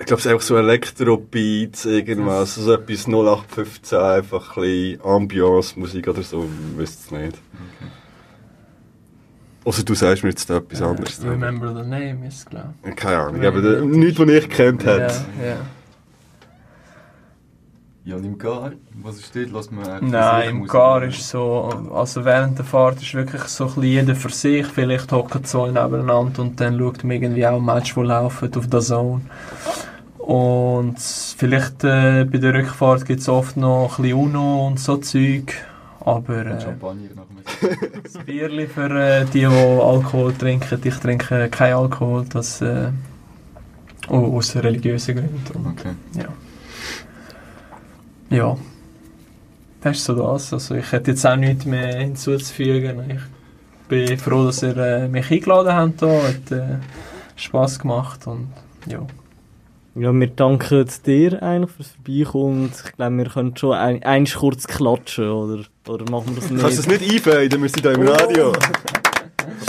Ich glaube, es ist einfach so Elektro-Beats, irgendwas, so etwas 0815, einfach ein bisschen Ambiance-Musik oder so, ich wüsste es nicht. Also du sagst mir jetzt etwas anderes. Äh, Remember the Name ist glaube Keine Ahnung, aber der- nichts, was ich gekannt ich. Ja, hätte. Ja. Und im Gar, was ist dort? Lass mal Nein, im Gar ist so, also während der Fahrt ist wirklich so ein bisschen jeder für sich, vielleicht hocken zwei nebeneinander und dann schaut man irgendwie auch ein Match, das laufen auf der Zone. Und vielleicht äh, bei der Rückfahrt gibt es oft noch ein bisschen UNO und so Zeug. Aber äh, Champagner nach das Bierli für äh, die, die Alkohol trinken, ich trinke keinen Alkohol, das äh, au- aus religiösen Gründen. Okay. ja. Ja. Das ist so das. Also ich hätte jetzt auch nichts mehr hinzuzufügen. Ich bin froh, dass ihr äh, mich eingeladen habt. Hier. Hat äh, Spass gemacht und ja. Ja, wir danken dir eigentlich fürs Vorbeikommen ich glaube, wir können schon ein, eins kurz klatschen, oder, oder machen wir das nicht? Kannst du das nicht einfaden? Wir sind hier im Radio.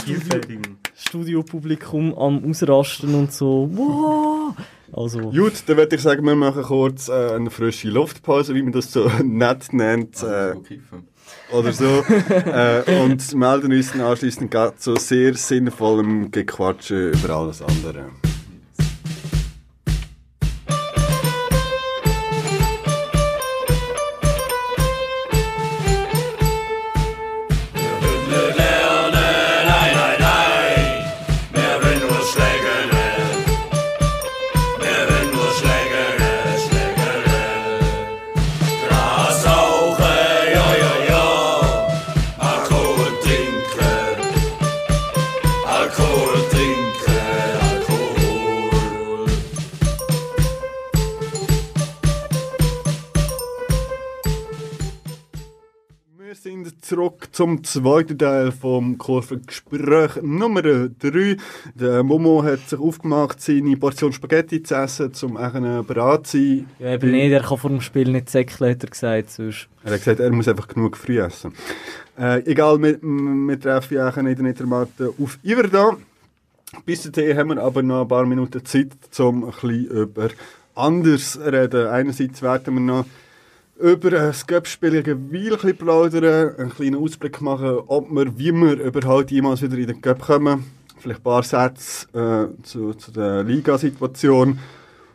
Vielfältigen. Studiopublikum am Ausrasten und so. Wow! Also, Gut, dann würde ich sagen, wir machen kurz äh, eine frische Luftpause, wie man das so nett nennt. Äh, So kiffen. oder so. äh, und melden uns dann anschliessend gerade zu sehr sinnvollem Gequatsche über alles andere. Zum zweiten Teil vom Kurvengespräch Nummer 3. Der Momo hat sich aufgemacht, seine Portion Spaghetti zu essen, um einen bereit zu sein. ja, eben nicht, er kann vor dem Spiel nicht säckeln, hat er gesagt. Sonst. Er hat gesagt, er muss einfach genug früh essen. Äh, egal, wir, wir treffen ja in der Niedermatte auf Iverda. Bis dahin haben wir aber noch ein paar Minuten Zeit, um ein bisschen über anders zu reden. Einerseits werden wir noch über das Göppspiel gegen Wiel ein plaudern, einen kleinen Ausblick machen, ob wir, wie wir überhaupt jemals wieder in den Göpp kommen. Vielleicht ein paar Sätze äh, zu, zu der Ligasituation.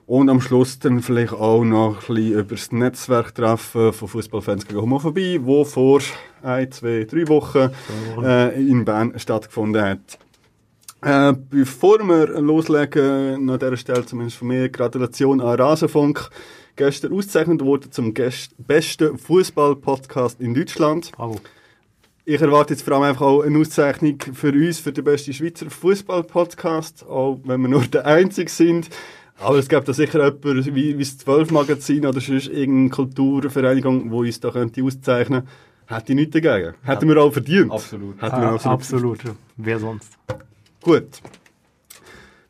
Und am Schluss dann vielleicht auch noch ein bisschen über das Netzwerktreffen von Fußballfans gegen Homophobie, wo vor ein, zwei, drei Wochen äh, in Bern stattgefunden hat. Äh, bevor wir loslegen, an dieser Stelle zumindest von mir Gratulation an Rasenfunk. Gestern ausgezeichnet wurde zum gest- besten Fußball-Podcast in Deutschland. Bravo. Ich erwarte jetzt vor allem einfach auch eine Auszeichnung für uns, für den besten Schweizer Fußball-Podcast, auch wenn wir nur der Einzige sind. Aber es gibt da sicher jemanden wie, wie das 12 Magazin oder sonst irgendeine Kulturvereinigung, die uns da könnte auszeichnen könnte. Hätte ich nichts dagegen. Hätten wir auch verdient. Absolut. Hätten wir Ah, absolut. absolut. Wer sonst? Gut.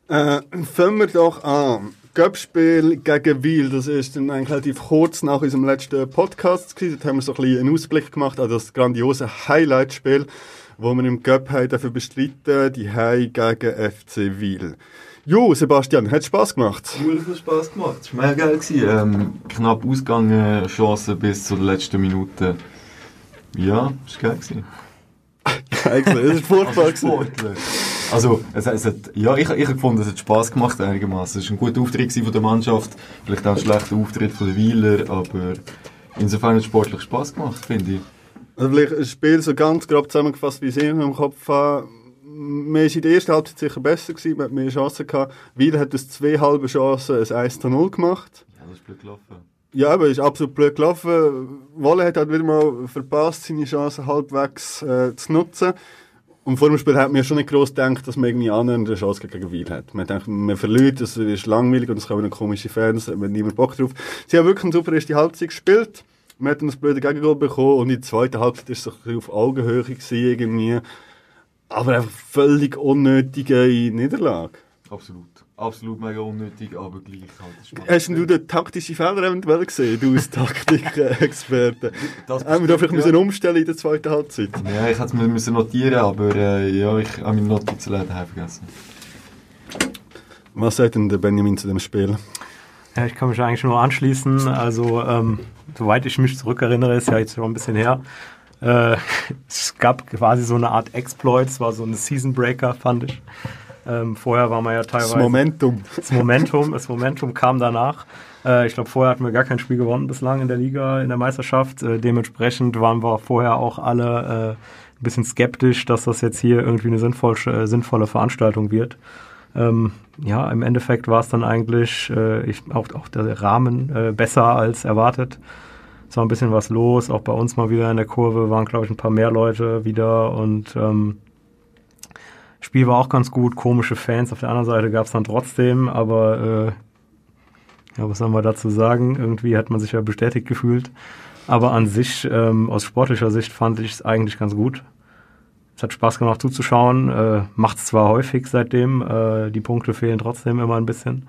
Äh, fangen wir doch an. Göppspiel gegen Wiel, das ist dann eigentlich relativ kurz nach unserem letzten Podcast gewesen. Dort haben wir so ein bisschen einen Ausblick gemacht an das grandiose Highlight-Spiel, wo wir im Göpp dafür bestreiten, die Hai gegen FC Wiel. Jo, Sebastian, hat Spaß gemacht? Cool, viel Spass gemacht. Es war mega geil. Ähm, knapp ausgegangen, Chancen bis zur letzten Minute. Ja, es war geil. Eigentlich, es ist furchtbar Also. Also, es, es hat, ja, ich, ich habe gefunden, es hat Spass gemacht einigermaßen. Es war ein guter Auftritt von der Mannschaft, vielleicht auch ein schlechter Auftritt von den Wieler, aber insofern hat es sportlich Spass gemacht, finde ich. Also vielleicht ein Spiel so ganz grob zusammengefasst, wie ich es im Kopf habe. Wir waren in der ersten Halbzeit sicher besser, gewesen, wir hatten mehr Chancen gehabt. Wiel hat aus zwei halben Chancen ein 1 zu 0 gemacht. Ja, das ist blöd gelaufen. Ja, aber ist absolut blöd gelaufen. Wolle hat halt wieder mal verpasst, seine Chancen halbwegs äh, zu nutzen. Und vor dem Spiel hat man ja schon nicht groß gedacht, dass man irgendwie annähernd eine Chance gegen Wiel hat. Man denkt, man verliert, das ist langweilig und es kommen komische Fans, man hat niemand Bock drauf. Sie haben wirklich eine super erste Halbzeit gespielt. Man hat dann das blöde Gegengol bekommen und in der zweiten Halbzeit ist es so ein bisschen auf Augenhöhe gewesen, irgendwie. Aber einfach völlig unnötige Niederlage. Absolut. Absolut mega unnötig, aber gleich halt. ist Hast du den taktischen Fehler eventuell gesehen, du als Taktik-Experte? Haben wir da vielleicht ja. müssen umstellen in der zweiten Halbzeit? Ja, ich hätte es mir müssen notieren, aber äh, ja, ich habe meine Notizen leider vergessen. Was sagt denn der Benjamin zu dem Spiel? Ja, ich kann mich eigentlich nur anschließen. Also, ähm, soweit ich mich zurückerinnere, ist ja jetzt schon ein bisschen her. Äh, es gab quasi so eine Art Exploit, es war so eine Season Breaker, fand ich. Ähm, vorher war man ja Das teilweise. Momentum. Das Momentum, das Momentum kam danach. Äh, ich glaube, vorher hatten wir gar kein Spiel gewonnen bislang in der Liga, in der Meisterschaft. Äh, dementsprechend waren wir vorher auch alle äh, ein bisschen skeptisch, dass das jetzt hier irgendwie eine sinnvoll, äh, sinnvolle Veranstaltung wird. Ähm, ja, im Endeffekt war es dann eigentlich äh, ich, auch, auch der Rahmen äh, besser als erwartet. es war ein bisschen was los. Auch bei uns mal wieder in der Kurve waren, glaube ich, ein paar mehr Leute wieder und ähm, Spiel war auch ganz gut, komische Fans auf der anderen Seite gab es dann trotzdem, aber äh, ja, was soll man dazu sagen? Irgendwie hat man sich ja bestätigt gefühlt. Aber an sich, ähm, aus sportlicher Sicht, fand ich es eigentlich ganz gut. Es hat Spaß gemacht zuzuschauen, äh, macht es zwar häufig seitdem, äh, die Punkte fehlen trotzdem immer ein bisschen.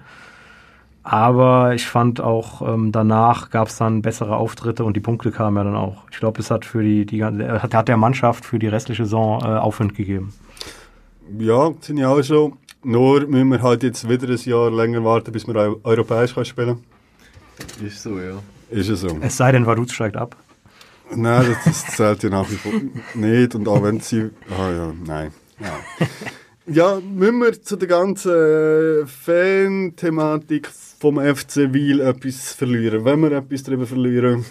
Aber ich fand auch ähm, danach gab es dann bessere Auftritte und die Punkte kamen ja dann auch. Ich glaube, es hat für die, die hat, hat der Mannschaft für die restliche Saison äh, Aufwind gegeben. Ja, sind ja auch schon. Nur müssen wir halt jetzt wieder ein Jahr länger warten, bis wir eu europäisch können spielen Ist so, ja. Ist es so? Es sei denn, Vaduz steigt ab. Nein, das, das zählt ja nach wie vor nicht. Und auch wenn sie. Ah ja, nein. Ja. ja, müssen wir zu der ganzen äh, Fan-Thematik vom FC Wiel etwas verlieren? Wenn wir etwas darüber verlieren?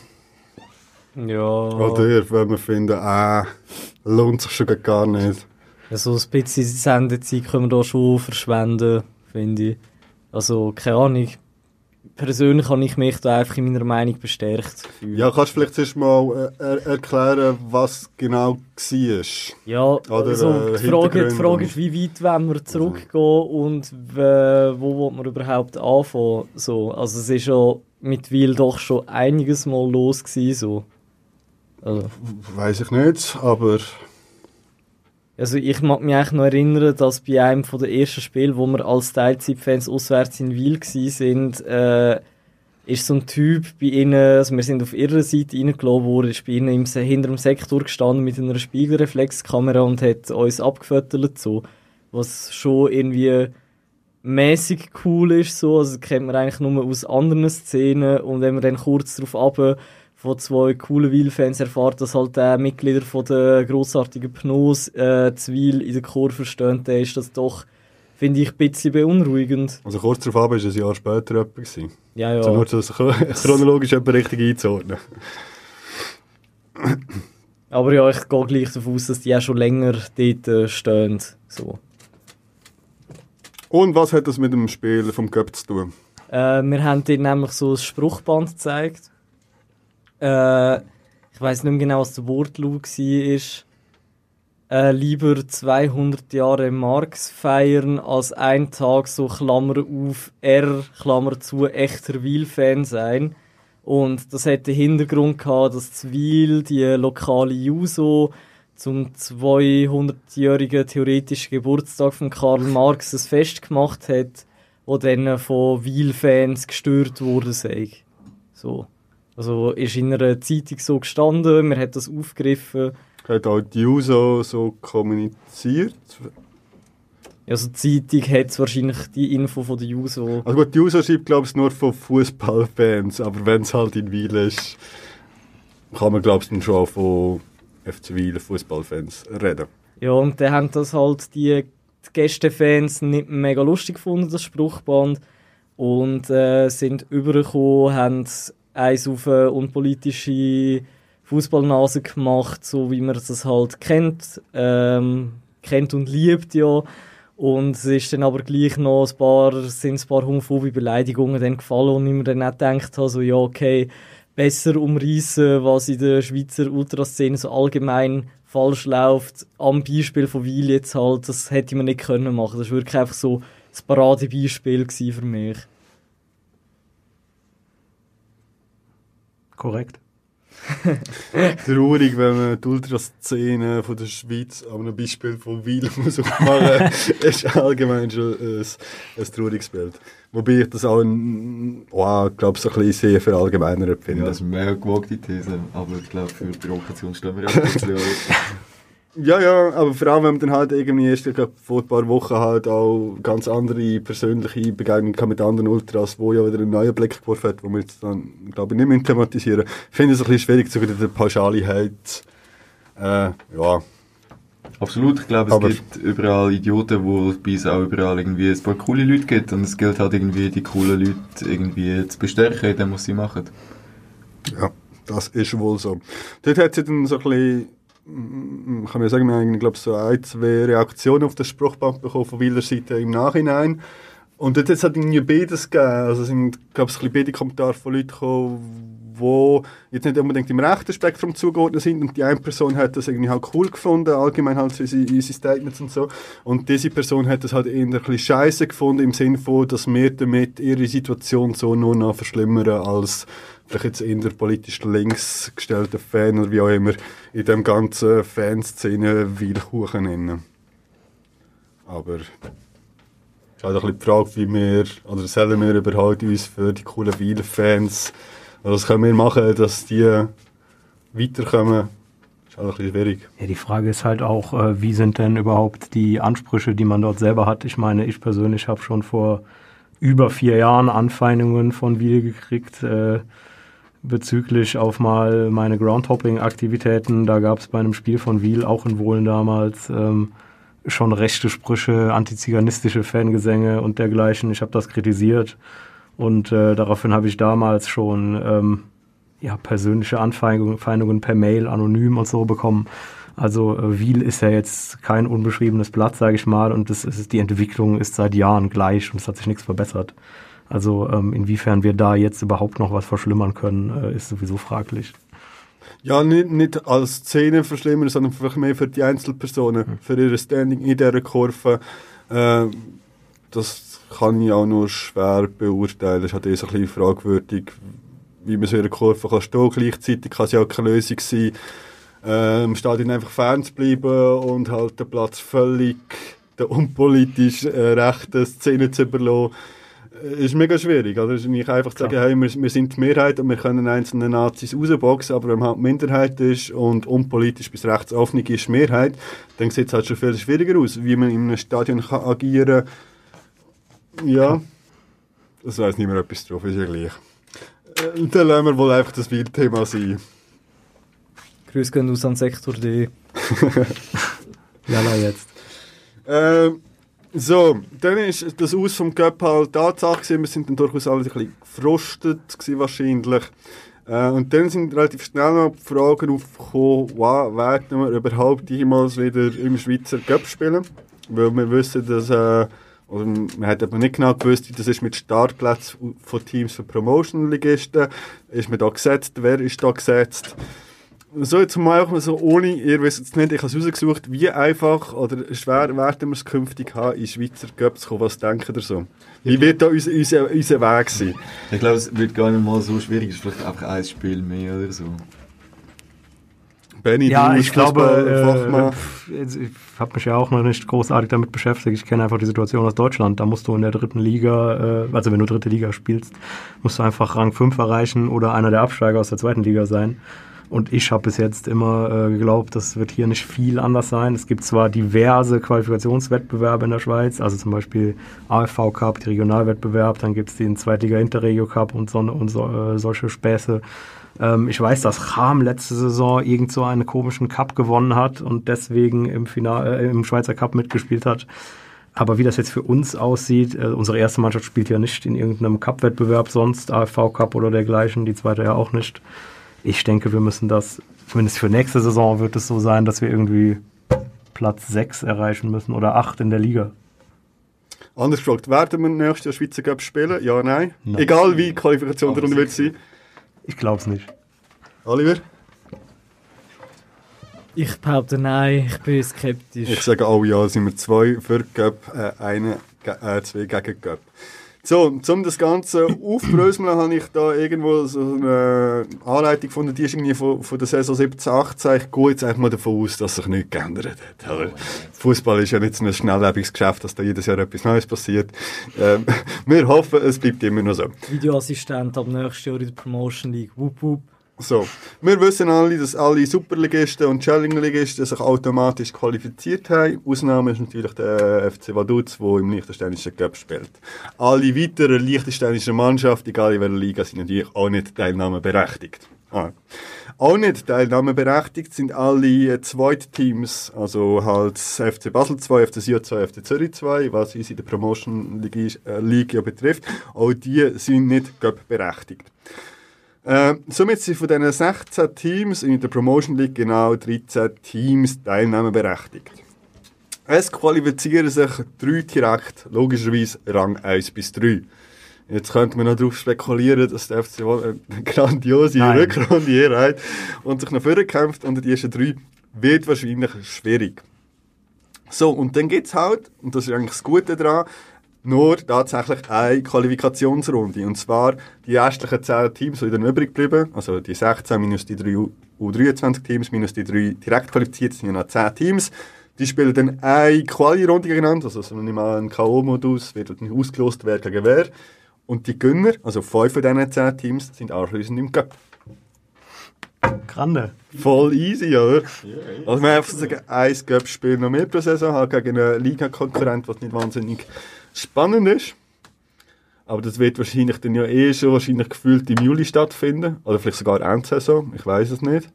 Ja. Oder wenn wir finden, ah, lohnt sich schon gar nicht. Also ein bisschen Sendezeit können wir da schon verschwenden, finde ich. Also, keine Ahnung. Persönlich habe ich mich da einfach in meiner Meinung bestärkt. Ja, kannst du vielleicht zuerst mal äh, er erklären, was genau war? Ja, Oder, also äh, die, Frage, die Frage ist, wie weit wollen wir zurückgehen und äh, wo will man überhaupt anfangen? So, also es ist ja mit Wil doch schon einiges mal los gewesen, so. Also, Weiß ich nicht, aber also ich mag mich eigentlich noch erinnern, dass bei einem von den ersten Spielen, wo wir als Teilzeitfans auswärts in Wil gsi sind, äh, ist so ein Typ bei ihnen, also wir sind auf ihrer Seite reingelassen worden, ist bei ihnen im, hinter dem Sektor gestanden mit einer Spiegelreflexkamera und hat uns abgefotogt, so. Was schon irgendwie mäßig cool ist, so. Also kennt man eigentlich nur aus anderen Szenen und wenn man dann kurz darauf ab von zwei coolen Wiel-Fans erfahrt, dass halt der Mitglieder von der grossartigen Pnos äh, zu Wiel in der Kurve stehen, dann ist das doch, finde ich, ein bisschen beunruhigend. also kurz darauf ab, war es ein Jahr später gewesen. Ja, ja. Also nur so chronologisch etwa richtig einzuordnen. Aber ja, ich gehe gleich davon aus, dass die auch schon länger dort äh, stehen. So. Und was hat das mit dem Spiel vom Cup zu tun? Äh, wir haben dir nämlich so ein Spruchband gezeigt. Äh, ich weiß nicht mehr genau, was der Wortlaut war. Äh, lieber 200 Jahre Marx feiern, als ein Tag so Klammer auf R, Klammer zu, echter Wiel-Fan sein. Und das hat den Hintergrund gehabt, dass Zwil, die lokale Juso, zum 200-jährigen theoretischen Geburtstag von Karl Marx ein Fest gemacht hat, wo dann von Wiel-Fans gestört wurde. So. Also ist in einer Zeitung so gestanden, man hat das aufgegriffen. Hat auch die Juso so kommuniziert? Also die Zeitung hat wahrscheinlich die Info von der Juso. Also gut, die Juso schreibt glaube ich nur von Fußballfans, aber wenn es halt in Wiel ist, kann man glaube ich dann schon auch von FC Wiel Fußballfans reden. Ja, und dann haben das halt die, die Gästefans nicht mega lustig gefunden, das Spruchband. Und äh, sind übergekommen, haben eins auf eine unpolitische Fußballnase gemacht, so wie man das halt kennt. Ähm, kennt und liebt ja. Und es ist dann aber gleich noch ein paar, sind ein paar homophobe Beleidigungen dann gefallen und ich mir dann auch gedacht habe, so, ja, okay, besser umreißen, was in der Schweizer Ultraszene so allgemein falsch läuft. Am Beispiel von Weil jetzt halt, das hätte man nicht können machen. Das war wirklich einfach so das Paradebeispiel für mich. Korrekt. Traurig, wenn man die Ultraszene von der Schweiz an einem Beispiel von Wiel muss machen ist allgemein schon ein, ein trauriges Bild. Wobei ich das auch, ein, oh, glaube so ein bisschen sehr verallgemeinert Ja, finde. das ist eine mega gewagte These, aber ich glaube, für die Provokation stehen wir ja ein bisschen. Ja, ja, aber vor allem, wenn man dann halt irgendwie erst glaub, vor ein paar Wochen halt auch ganz andere persönliche Begegnungen mit anderen Ultras, wo ja wieder einen neuen Blick geworfen hat, wo wir jetzt dann, glaube ich, nicht mehr thematisieren. Ich finde es ein bisschen schwierig, zu der Pauschalheit. Äh, ja, Absolut, ich glaube, es Aber- gibt überall Idioten, wo es auch überall irgendwie ein paar coole Leute gibt und es gilt halt irgendwie, die coolen Leute irgendwie zu bestärken, in dem, was sie machen. Ja, das ist wohl so. Dort hat sie dann so ein bisschen, kann man sagen, wir haben, glaube so ein, zwei Reaktionen auf das Spruchband bekommen von Wieler Seite im Nachhinein. Und dort hat es halt irgendwie beides gegeben. Also sind, glaube ich, beide Kommentare von Leuten gekommen, wo jetzt nicht unbedingt im rechten Spektrum zugeordnet sind und die eine Person hat das irgendwie halt cool gefunden, allgemein halt so unsere, Statements und so und diese Person hat das halt eher ein bisschen scheiße gefunden im Sinne von, dass wir damit ihre Situation so nur noch verschlimmern als vielleicht jetzt der politisch links gestellten Fan oder wie auch immer in dem ganzen Fanszene Weilkuchen nennen. Aber es ist halt ein bisschen die Frage, wie wir, oder sollen wir überhaupt uns für die coolen Weil-Fans, was können wir machen, dass die weiterkommen, ist halt ein bisschen schwierig. Ja, die Frage ist halt auch, äh, wie sind denn überhaupt die Ansprüche, die man dort selber hat? Ich meine, ich persönlich habe schon vor über vier Jahren Anfeindungen von Wiel gekriegt äh, bezüglich auf mal meine Groundhopping-Aktivitäten. Da gab es bei einem Spiel von Wiel, auch in Wohlen damals, ähm, schon rechte Sprüche, antiziganistische Fangesänge und dergleichen. Ich habe das kritisiert und äh, daraufhin habe ich damals schon ähm, ja, persönliche Anfeindungen per Mail anonym und so bekommen. Also äh, Wiel ist ja jetzt kein unbeschriebenes Blatt, sage ich mal, und das ist, die Entwicklung ist seit Jahren gleich und es hat sich nichts verbessert. Also ähm, inwiefern wir da jetzt überhaupt noch was verschlimmern können, äh, ist sowieso fraglich. Ja, nicht, nicht als Szene verschlimmern, sondern vielleicht mehr für die Einzelpersonen, Mhm. für ihr Standing in dieser Kurve. Äh, das kann ich auch nur schwer beurteilen. Es ist halt eh so ein bisschen fragwürdig, wie man so in einer Kurve kann stehen. Gleichzeitig kann es ja auch keine Lösung sein, äh, im Stadion einfach fern zu bleiben und halt den Platz völlig der unpolitisch äh, rechten Szene zu überlassen. Äh, Ist mega schwierig? Es ist nicht einfach zu sagen, hey, wir, wir sind die Mehrheit und wir können einzelne Nazis rausboxen, aber wenn man halt Minderheit ist und unpolitisch bis rechts offen ist Mehrheit, dann sieht es halt schon viel schwieriger aus, wie man in einem Stadion kann agieren kann. Ja, das weiß nicht mehr etwas drauf, ist ja gleich. Äh, Dann lassen wir wohl einfach das Wildthema sein. Grüß gehen aus an Sektor D. Jalla jetzt. Ähm, so, dann ist das Aus vom Cup halt Tatsache gewesen. Wir sind dann durchaus alle ein bisschen gefrustet gewesen, wahrscheinlich. Äh, und dann sind relativ schnell noch die Fragen aufgekommen, wow, werden wir überhaupt jemals wieder im Schweizer Cup spielen? Weil wir wissen, dass, äh, oder man hat aber nicht genau gewusst, wie das ist mit Startplätzen von Teams für Promotion-Ligisten. Ist man da gesetzt? Wer ist da gesetzt? So, jetzt mal auch mal so ohne, ihr wisst es nicht, ich habe es rausgesucht, wie einfach oder schwer werden wir es künftig haben, in Schweizer zu kommen. Was denkt ihr so? Wie wird da unser, unser, unser Weg sein? Ich glaube, es wird gar nicht mal so schwierig. Es ist vielleicht einfach ein Spiel mehr oder so. Benny, Ja, ich glaube, äh, ich habe mich ja auch noch nicht großartig damit beschäftigt. Ich kenne einfach die Situation aus Deutschland. Da musst du in der dritten Liga, äh, also wenn du dritte Liga spielst, musst du einfach Rang 5 erreichen oder einer der Absteiger aus der zweiten Liga sein. Und ich habe bis jetzt immer äh, geglaubt, das wird hier nicht viel anders sein. Es gibt zwar diverse Qualifikationswettbewerbe in der Schweiz, also zum Beispiel AFV Cup, die Regionalwettbewerb, dann gibt es den Zweitliga Interregio Cup und, so, und so, äh, solche Späße. Ähm, ich weiß, dass Cham letzte Saison irgend so einen komischen Cup gewonnen hat und deswegen im, Finale, äh, im Schweizer Cup mitgespielt hat. Aber wie das jetzt für uns aussieht, äh, unsere erste Mannschaft spielt ja nicht in irgendeinem Cup-Wettbewerb sonst, AFV Cup oder dergleichen, die zweite ja auch nicht. Ich denke, wir müssen das, zumindest für nächste Saison wird es so sein, dass wir irgendwie Platz 6 erreichen müssen oder 8 in der Liga. Anders gefragt, werden wir nächstes Jahr Schweizer Cup spielen? Ja, nein? Nein. Egal wie Qualifikation darunter wird sein. Ich glaube es nicht. Oliver? Ich behaupte nein, ich bin Ich skeptisch. sage auch ja, sind wir zwei für Cup, äh, eine, äh, zwei gegen Cup. So, um das Ganze aufbröseln, habe ich da irgendwo so eine Anleitung gefunden, die ist irgendwie von, von der Saison 17, 18. Ich gehe jetzt einfach mal davon aus, dass sich nichts geändert hat. oder? Fußball ist ja nicht so ein schnelllebiges Geschäft, dass da jedes Jahr etwas Neues passiert. Ähm, wir hoffen, es bleibt immer noch so. Videoassistent ab nächstes Jahr in der Promotion League. Wupp, wupp. So, wir wissen alle, dass alle Superligisten und Challenger-Ligisten sich automatisch qualifiziert haben. Ausnahme ist natürlich der FC Vaduz, der im Liechtensteinischen Cup spielt. Alle weiteren liechtensteinischen Mannschaften, egal in welcher Liga, sind natürlich auch nicht teilnahmeberechtigt. Ah. Auch nicht teilnahmeberechtigt sind alle Zweitteams, also halt FC Basel 2, FC Sion 2, FC Zürich 2, was uns in der Promotion League, äh, ja betrifft. Auch die sind nicht Cup berechtigt. Äh, somit sind von diesen 16 Teams in der Promotion League genau 13 Teams teilnahmeberechtigt. Es qualifizieren sich drei direkt, logischerweise Rang 1 bis 3. Jetzt könnte man noch darauf spekulieren, dass der FC Wohl eine grandiose Nein. Rückrunde hier hat und sich noch vorkämpft unter die ersten drei, wird wahrscheinlich schwierig. So, und dann gibt es halt, und das ist eigentlich das Gute daran, nur tatsächlich eine Qualifikationsrunde. Und zwar die restlichen 10 Teams, die dann übrig bleiben, also die 16 minus die 3 U- U23-Teams minus die 3 direkt qualifiziert, sind ja noch 10 Teams. Die spielen dann eine Quali-Runde gegeneinander, also so nicht mal ein K.O.-Modus, wird dann ausgelost, wer gegen wer. Und die Gönner, also 5 von diesen 10 Teams, sind anschliessend im Cup. Grande. Voll easy, oder? Also man einfach sagen, ein Cup-Spiel noch mehr pro Saison haben gegen einen Liga-Konkurrent, was nicht wahnsinnig spannend ist. Aber das wird wahrscheinlich dann ja eh schon wahrscheinlich gefühlt im Juli stattfinden. Oder vielleicht sogar Endsaison, ich weiß es nicht.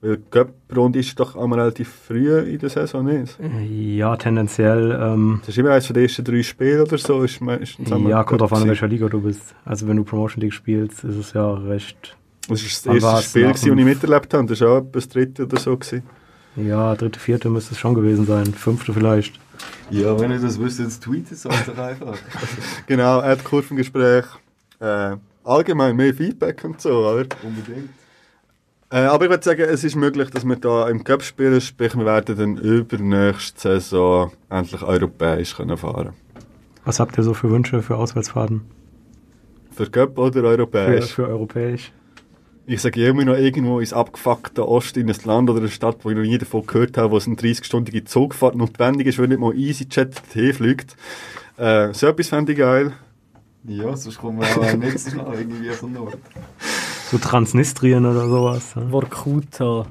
Weil die Cup-Runde ist doch einmal relativ früh in der Saison, nicht? Ja, tendenziell. Ähm, Das ist immer eines von den ersten drei Spielen oder so. Ist meistens ja, kommt drauf an, in welcher Liga du bist. Also wenn du Promotion League spielst, ist es ja recht. Das war das erste? Spiel, das ich miterlebt habe. Das war auch etwa das dritte oder so. Gewesen. Ja, dritte, vierte müsste es schon gewesen sein. Fünfte vielleicht. Ja, wenn ihr das wisst, jetzt tweetet es euch doch einfach. Genau, er hat Kurvengespräch. Äh, allgemein mehr Feedback und so, oder? Unbedingt. Äh, aber ich würde sagen, es ist möglich, dass wir da im Cup spielen, sprich wir werden dann übernächste Saison endlich europäisch können fahren Was habt ihr so für Wünsche für Auswärtsfahrten? Für Cup oder Für, europäisch? für europäisch? Ich sage ja immer noch irgendwo ins abgefuckte Ost in ein Land oder eine Stadt, wo ich noch nie davon gehört habe, wo es eine 30-stündige Zugfahrt notwendig ist, wenn nicht mal EasyJet hinfliegt. Äh, so etwas fände ich geil. Ja, sonst kommen wir auch nicht so schnell irgendwie von Nord. So Transnistrien oder sowas. ja? Vorkuta.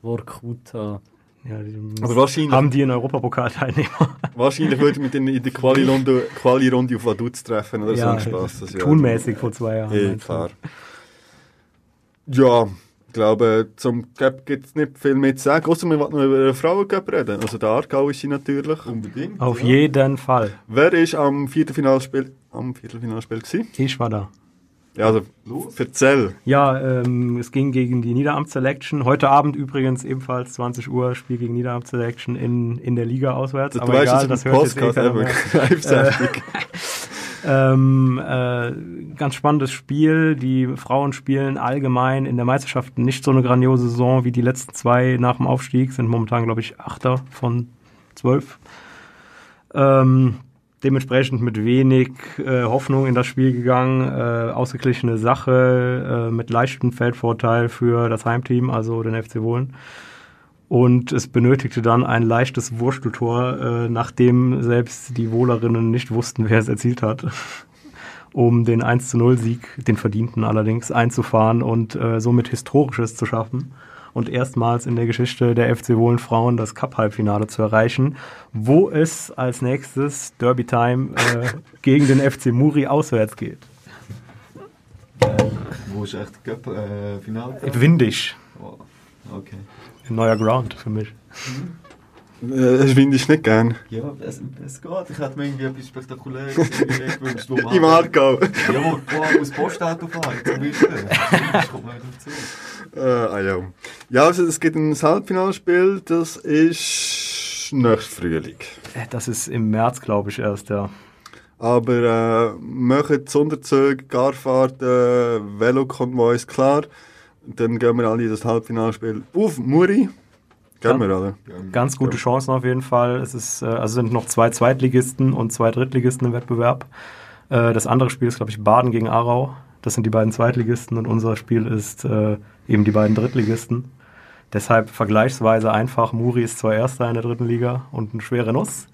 Vorkuta. Ja, die Aber wahrscheinlich, haben die in Europapokal-Teilnehmer. wahrscheinlich würde man dann in der Quali-Runde Quali -Runde auf Vaduz treffen oder so Ja, ein Spaß. Das. Tunmäßig vor zwei Jahren. Du? klar. Ja, ich glaube, zum Cup gibt es nicht viel mehr zu sagen, außer wir wollten noch über den Frauencup reden. Also der Aargau ist sie natürlich. Unbedingt. Auf ja. jeden Fall. Wer ist am Viertelfinalspiel, am Viertelfinalspiel gewesen? Ich war da. Ja, also, erzähl. Ja, ähm, es ging gegen die Niederamt Selection. Heute Abend übrigens ebenfalls 20 Uhr Spiel gegen Niederamt Selection in, in der Liga auswärts. Du Aber weißt, egal, das das hört jetzt eh. Live-Sendung. Ähm, äh, ganz spannendes Spiel. Die Frauen spielen allgemein in der Meisterschaft nicht so eine grandiose Saison wie die letzten zwei nach dem Aufstieg. Sind momentan, glaube ich, Achter von zwölf. Ähm, dementsprechend mit wenig äh, Hoffnung in das Spiel gegangen. Äh, ausgeglichene Sache äh, mit leichtem Feldvorteil für das Heimteam, also den FC Wohlen. Und es benötigte dann ein leichtes Wursteltor, äh, nachdem selbst die Wohlerinnen nicht wussten, wer es erzielt hat, um den 1 zu 0 Sieg, den verdienten allerdings, einzufahren und äh, somit Historisches zu schaffen und erstmals in der Geschichte der FC Wohlen Frauen das Cup-Halbfinale zu erreichen, wo es als nächstes Derby Time äh, gegen den FC Muri auswärts geht. Wo ist echt Cup, äh, Finale? Windig. Oh, okay. Ein neuer Ground für mich. Äh, Das finde ich nicht gern. Ja, es, es geht. Ich hätte mir irgendwie etwas Spektakuläres gewünscht. wo man- Im Aargau. Ja, wo wo aus Postauto fahren, zum Beispiel. Das kommt mir wieder zu. Äh, ah, ja. ja, also es gibt ein Halbfinalspiel, das ist nächstes Frühling. Äh, Das ist im März, glaube ich, erst, ja. Aber äh, machen Sonderzüge, Garfahrten, Velokonvois, klar. Dann gehen wir alle in das Halbfinalspiel auf Muri. Gehen wir alle. Ganz gute Chancen auf jeden Fall. Es ist, äh, also sind noch zwei Zweitligisten und zwei Drittligisten im Wettbewerb. Äh, das andere Spiel ist, glaube ich, Baden gegen Aarau. Das sind die beiden Zweitligisten und unser Spiel ist äh, eben die beiden Drittligisten. Deshalb vergleichsweise einfach. Muri ist zwar Erster in der dritten Liga und eine schwere Nuss,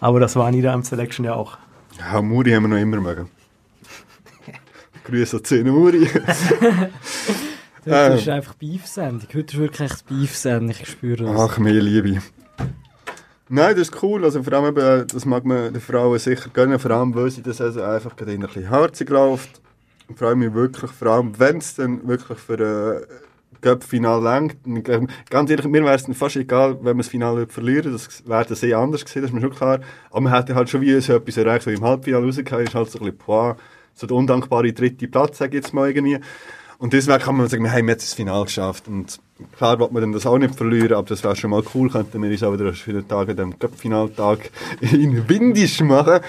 aber das war Niederamt Selection ja auch. Ja, Muri haben wir noch immer mögen. Grüße an Muri. Heute Ähm. ist einfach Beef-Sendung. Heute ist wirklich echt Beef-Sendung. Ich spüre das. Ach, mehr Liebe. Nein, das ist cool. Also vor allem eben, das mag man den Frauen sicher gönnen, vor allem weil sie das also einfach gerade ein bisschen herzig läuft. Ich freue mich wirklich, vor allem wenn es dann wirklich für ein Cup-Final längt. Und, ähm, Ganz ehrlich, mir wäre es dann fast egal, wenn wir das Finale verlieren. Das wäre dann sehr anders gewesen, das ist mir schon klar. Aber man hätte halt schon wie so etwas erreicht, so im Halbfinale rausgekommen ist halt so ein bisschen, boah, so der undankbare dritte Platz, sage ich jetzt mal irgendwie. Und deswegen kann man sagen, wir haben jetzt das Finale geschafft. Und klar wollte man dann das auch nicht verlieren, aber das wäre schon mal cool. Könnten wir uns auch wieder für den Tag, den Cup-Finaltag in Windisch machen.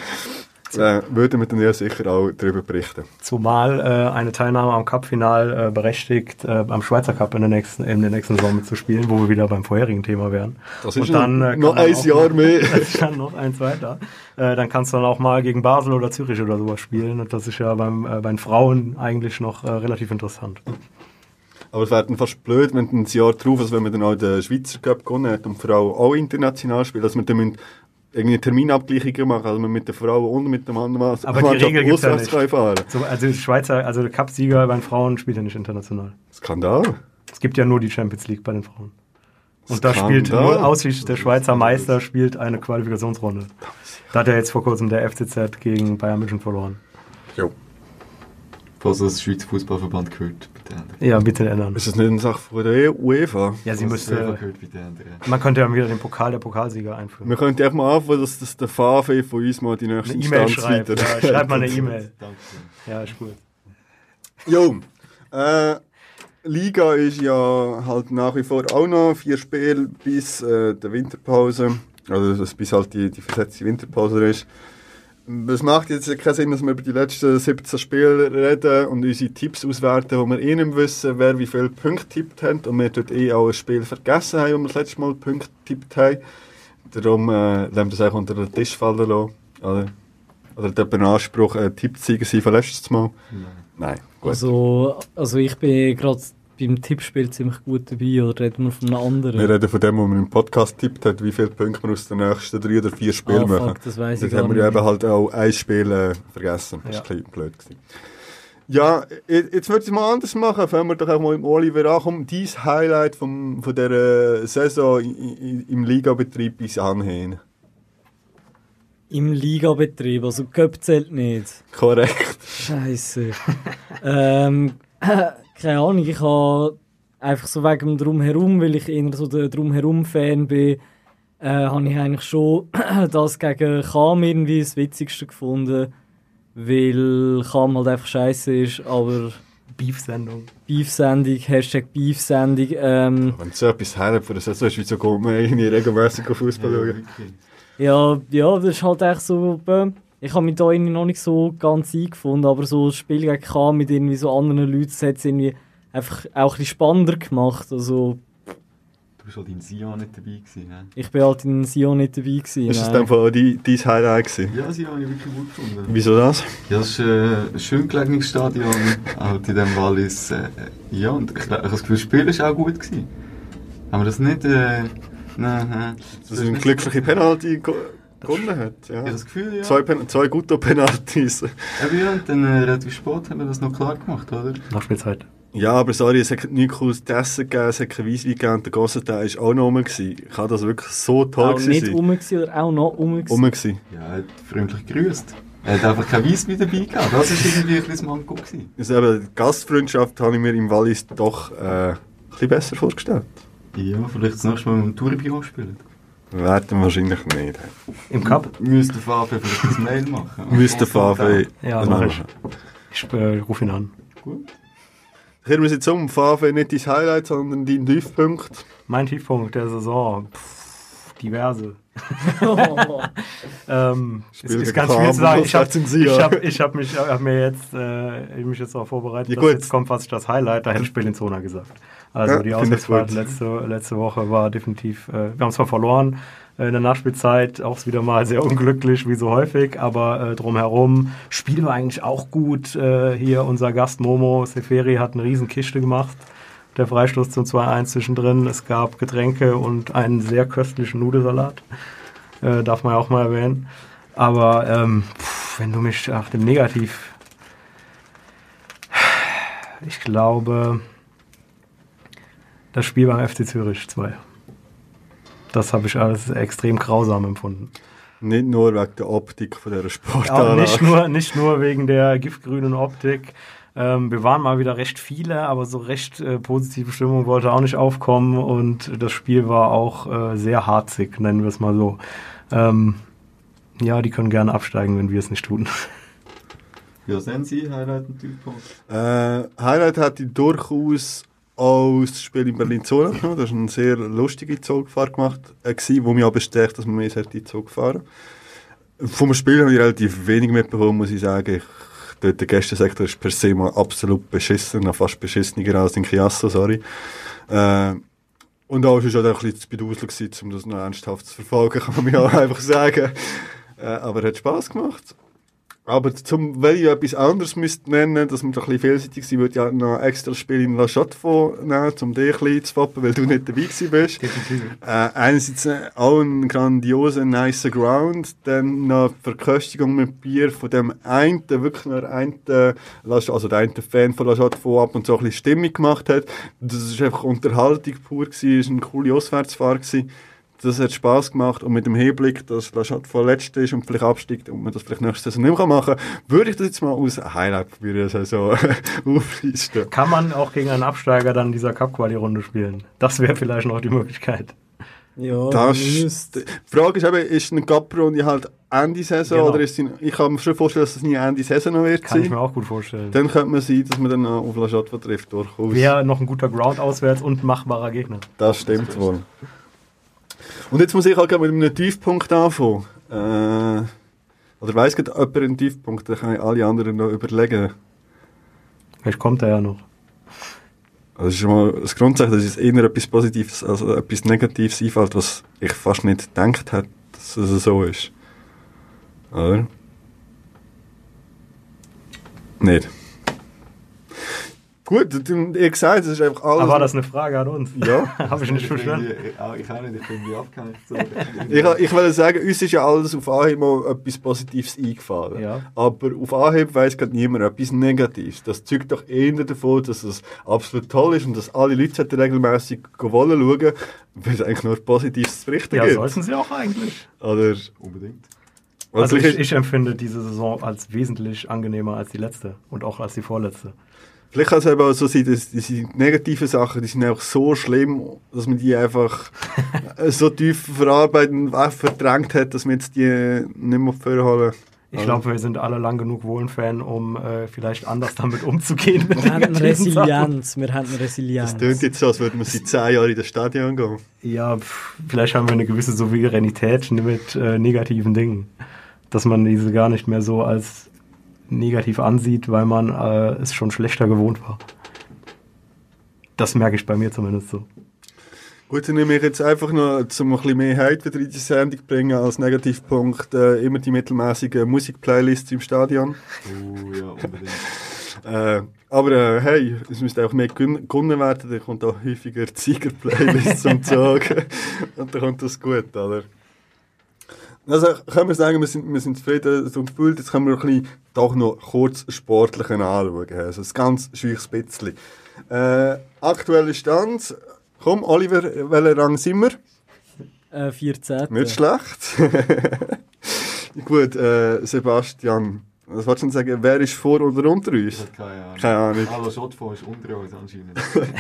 Äh, würden wir dann ja sicher auch darüber berichten. Zumal äh, eine Teilnahme am Cup-Final äh, berechtigt, äh, am Schweizer Cup in der nächsten, in der nächsten Saison mitzuspielen, wo wir wieder beim vorherigen Thema wären. Das Und ist dann, noch, äh, noch dann ein auch Jahr mal- mehr. Das ist dann noch eins weiter. Äh, dann kannst du dann auch mal gegen Basel oder Zürich oder sowas spielen. Und das ist ja beim, bei den Frauen eigentlich noch relativ interessant. Aber es wäre dann fast blöd, wenn ein Jahr drauf, also wenn man dann auch den Schweizer Cup gewonnen hat und die Frau auch international spielt, dass wir dann irgendwie Terminabgleichungen machen, also mit der Frau und mit dem anderen Mann Aber die Regel gibt's ja nicht. So, also Schweizer, also der Cup-Sieger bei den Frauen spielt ja nicht international. Skandal. Es gibt ja nur die Champions League bei den Frauen. Und da Skandal. spielt nur ausschließlich der Schweizer Meister spielt eine Qualifikationsrunde. Da hat ja jetzt vor kurzem der FCZ gegen Bayern München verloren. Jo. Falls das Schweizer Fußballverband gehört, bitte ändern. Ja, bitte ändern. Ist das nicht eine Sache von der UEFA? Ja, sie müsste. gehört, bitte ändern. Man könnte ja wieder den Pokal der Pokalsieger einführen. Wir könnten einfach mal anfangen, dass, dass der Fave von uns mal die nächste Eine E-Mail schreibt. Ja, schreib mal eine E-Mail. Danke. Ja, ist gut. Jo, äh, Liga ist ja halt nach wie vor auch noch vier Spiele bis äh, der Winterpause. Also bis halt die, die versetzte Winterpause ist. Es macht jetzt keinen Sinn, dass wir über die letzten 17 Spiele reden und unsere Tipps auswerten, wo wir eh nicht wissen, wer wie viele Punkte tippt hat. Und wir dort eh auch ein Spiel vergessen haben, wo wir das letzte Mal Punkte tippt haben. Darum äh, lassen wir das einfach unter den Tisch fallen lassen. Oder, oder hat jemand einen Anspruch, ein Tippsieger sein von letztes Mal? Nein. Gut. Also, also ich bin gerade beim Tippspiel ziemlich gut dabei, oder reden wir von einem anderen? Wir reden von dem, wo man im Podcast tippt hat, wie viele Punkte wir aus den nächsten drei oder vier Spielen ah, machen. fuck, das weiss ich Dort gar haben wir ja eben halt auch ein Spiel äh, vergessen. Das Ja. war ein bisschen blöd. Gewesen. Ja, jetzt würde ich es mal anders machen. Fangen wir doch auch mal im Oliver an. Komm, dein Highlight vom, von dieser Saison im Ligabetrieb bis anhin. Im Ligabetrieb, also Cup zählt nicht. Korrekt. Scheiße. ähm, keine Ahnung, ich habe einfach so wegen dem Drumherum, weil ich eher so der Drumherum-Fan bin, äh, habe ich eigentlich schon das gegen Kam irgendwie das Witzigste gefunden, weil Kam halt einfach scheiße ist, aber Beef-Sendung. Beef-Sendung, Hashtag Beef-Sendung, ähm, Wenn so etwas Highlight von der Saison ist, wieso geht man irgendwie regelmäßig auf Fußball schauen? Ja, ja, das ist halt echt so. bäh, Ich habe mich da irgendwie noch nicht so ganz eingefunden, aber so das Spiel gegen K mit irgendwie so anderen Leuten, das hat es irgendwie einfach auch ein bisschen spannender gemacht. Also, Du bist halt in Sion nicht dabei gewesen, ne? ich bin halt in Sion nicht dabei gewesen. Ist das dann von dein, Highlight gewesen? Ja, Sion habe ich wirklich gut gefunden. Wieso das? Ja, das ist äh, ein schön gelegenes Stadion, halt in dem Wallis. Äh, ja, und ich, ich habe das Gefühl, das Spiel war auch gut. Gewesen. Haben wir das nicht... Äh, nein, nein. Dass er eine glückliche Penalty go- gewonnen hat. Ja. Ich das Gefühl, ja. Zwei, Pen zwei gute Penalties. Eben, ja, und dann äh, relativ spät haben wir das noch klar gemacht, oder? Nachspielzeit. Ja, aber sorry, es hat nichts Cooles zu essen gegeben, es hat kein Weisswein gegeben und der Gossenteil war auch noch rum. gewesen. Kann das wirklich so toll auch gewesen nicht sein? rum gewesen oder auch noch rum gewesen. Rum gewesen. Ja, er hat freundlich gegrüßt. Er hat einfach kein Weiss mit dabei gehabt. Das war irgendwie ein bisschen Manko. Gewesen. Also eben, die Gastfreundschaft habe ich mir im Wallis doch äh, ein bisschen besser vorgestellt. Ja, vielleicht das nächste Mal mit dem Touribüro spielen. Werden wahrscheinlich nicht. Im Cup? Müsste Fabio vielleicht ein Mail machen. Müsste Fave. Ja, das mach machen ich. Ich äh, rufe ihn an. Gut. Kehren wir es jetzt um. Fave nicht dein Highlight, sondern dein Tiefpunkt. Mein Tiefpunkt der Saison. Pff, diverse. ähm, es Spiel ist gegen ganz viel zu sagen. Ich habe in hab, hab mich, hab mir jetzt, äh, mich jetzt darauf vorbereitet, Ja, dass jetzt kommt fast das Highlight. Da hätte ich Bellinzona gesagt. Also Ja, die Auswärtsfahrt letzte, letzte Woche war definitiv, äh, wir haben zwar verloren äh, in der Nachspielzeit, auch wieder mal sehr unglücklich, wie so häufig, aber äh, drumherum, Spiel war eigentlich auch gut. Äh, hier unser Gast Momo Seferi hat eine riesen Kiste gemacht. Der Freistoß zum 2-1 zwischendrin. Es gab Getränke und einen sehr köstlichen Nudelsalat. Äh, darf man ja auch mal erwähnen. Aber ähm, pff, wenn du mich nach dem Negativ. Ich glaube, das Spiel beim FC Zürich 2. Das habe ich alles extrem grausam empfunden. Nicht nur wegen der Optik von Auch Sportanlage. nicht, nur, nicht nur wegen der giftgrünen Optik. Ähm, wir waren mal wieder recht viele, aber so recht äh, positive Stimmung wollte auch nicht aufkommen und das Spiel war auch äh, sehr harzig, nennen wir es mal so. Ähm, ja, die können gerne absteigen, wenn wir es nicht tun. Ja, sehen Sie, Highlight und. Äh, Highlight hatte ich durchaus auch das Spiel in Berlin-Zona genommen. Das war eine sehr lustige Zugfahrt gemacht, äh, gewesen, wo mich auch bestärkt, dass man mehr sollte in Zug fahren Vom Spiel habe ich relativ wenig mitbekommen, muss ich sagen. Ich, der, der Gästensektor ist per se mal absolut beschissen, fast beschissener als in Chiasso, sorry. Äh, und auch war es auch ein bisschen zu bedusel, gewesen, um das noch ernsthaft zu verfolgen, kann man mir auch einfach sagen. Äh, aber hat Spass gemacht. Aber zum, weil ich etwas anderes müsste nennen, dass wir da ein bisschen vielseitig sein, würde ich auch noch extra Spiel in La Chaux-de-Fonds nehmen, um dich ein bisschen zu foppen, weil du nicht dabei gewesen bist. Äh, einerseits äh, auch ein grandioser, nicer Ground, dann noch die Verköstigung mit Bier von dem einen, wirklich nur einen, äh, also der eine Fan von La Chaux-de-Fonds ab und so ein bisschen Stimmung gemacht hat. Das ist einfach Unterhaltung pur gewesen, ist eine coole Auswärtsfahrt gewesen. Das hat Spass gemacht und mit dem Hinblick, dass La letzte ist und vielleicht absteigt und man das vielleicht nächste Saison nicht mehr machen kann, würde ich das jetzt mal aus Highlight probieren, also auflisten. Kann man auch gegen einen Absteiger dann dieser Cup-Quali-Runde spielen? Das wäre vielleicht noch die Möglichkeit. Ja, Das, müsste. die Frage ist eben, ist eine Cup-Runde halt Ende Saison Genau. oder ist sie, ich kann mir schon vorstellen, dass es nie Ende Saison noch wird Kann ich sein. mir auch gut vorstellen. Dann könnte man sein, dass man dann auf La trifft, durchaus. Wäre noch ein guter Ground auswärts und ein machbarer Gegner. Das stimmt wohl. Und jetzt muss ich halt mit einem Tiefpunkt anfangen. Äh, oder weiss gerade jemand einen Tiefpunkt, dann kann ich alle anderen noch überlegen. Vielleicht kommt er ja noch. Also das ist schon mal das Grundsätzlich, dass es eher etwas Positives als etwas Negatives einfällt, was ich fast nicht gedacht hätte, dass es so ist. Oder? Nicht. Gut, ihr gesagt, es ist einfach alles... Aber war das eine Frage an uns? Ja. Habe ich nicht verstanden. Ich auch ich auch nicht, ich bin wie abgehängt. So. Ich, ich will sagen, uns ist ja alles auf Anhieb mal etwas Positives eingefallen. Ja. Aber auf Anhieb weiss gerade niemand etwas Negatives. Das zeugt doch eher davon, dass es absolut toll ist und dass alle Leute sollten regelmässig wollen schauen, weil es eigentlich nur Positives zu berichten Ja, gibt. sollten sie auch eigentlich. Oder, Unbedingt. Also vielleicht, ich, ich empfinde diese Saison als wesentlich angenehmer als die letzte und auch als die vorletzte. Vielleicht kann es eben auch so sein, dass diese negativen Sachen, die sind einfach so schlimm, dass man die einfach äh, so tief verarbeitet und verdrängt hat, dass man jetzt die nicht mehr vorholen Ich glaube, wir sind alle lang genug Wohlen-Fan, um äh, vielleicht anders damit umzugehen. Mit Wir haben. Resilienz. Wir haben Resilienz. Das klingt jetzt so, als würden wir seit zehn Jahren in das Stadion gehen. Ja, pf, vielleicht haben wir eine gewisse Souveränität mit äh, negativen Dingen. Dass man diese gar nicht mehr so als negativ ansieht, weil man äh, es schon schlechter gewohnt war. Das merke ich bei mir zumindest so. Gut, dann nehme ich jetzt einfach noch, um ein bisschen mehr Hype wieder in die Sendung zu bringen, als Negativpunkt äh, immer die mittelmäßige Musikplaylists im Stadion. Oh ja, unbedingt. Äh, aber äh, hey, es müsste auch mehr gewonnen werden, dann kommt auch häufiger die Sieger-Playlist zum Zug. Und dann kommt das gut, oder? Also können wir sagen, wir sind, wir sind zufrieden und gefühlt, jetzt können wir ein bisschen doch noch kurz sportlich anschauen. Also ein ganz scheuches bisschen. Äh, aktueller Stand. Komm, Oliver, welcher Rang sind wir? Äh, 14. Nicht schlecht. Gut, äh, Sebastian, was wolltest du denn sagen? Wer ist vor oder unter uns? keine Ahnung. Keine Ahnung. Hallo Schotfond ist unter uns anscheinend.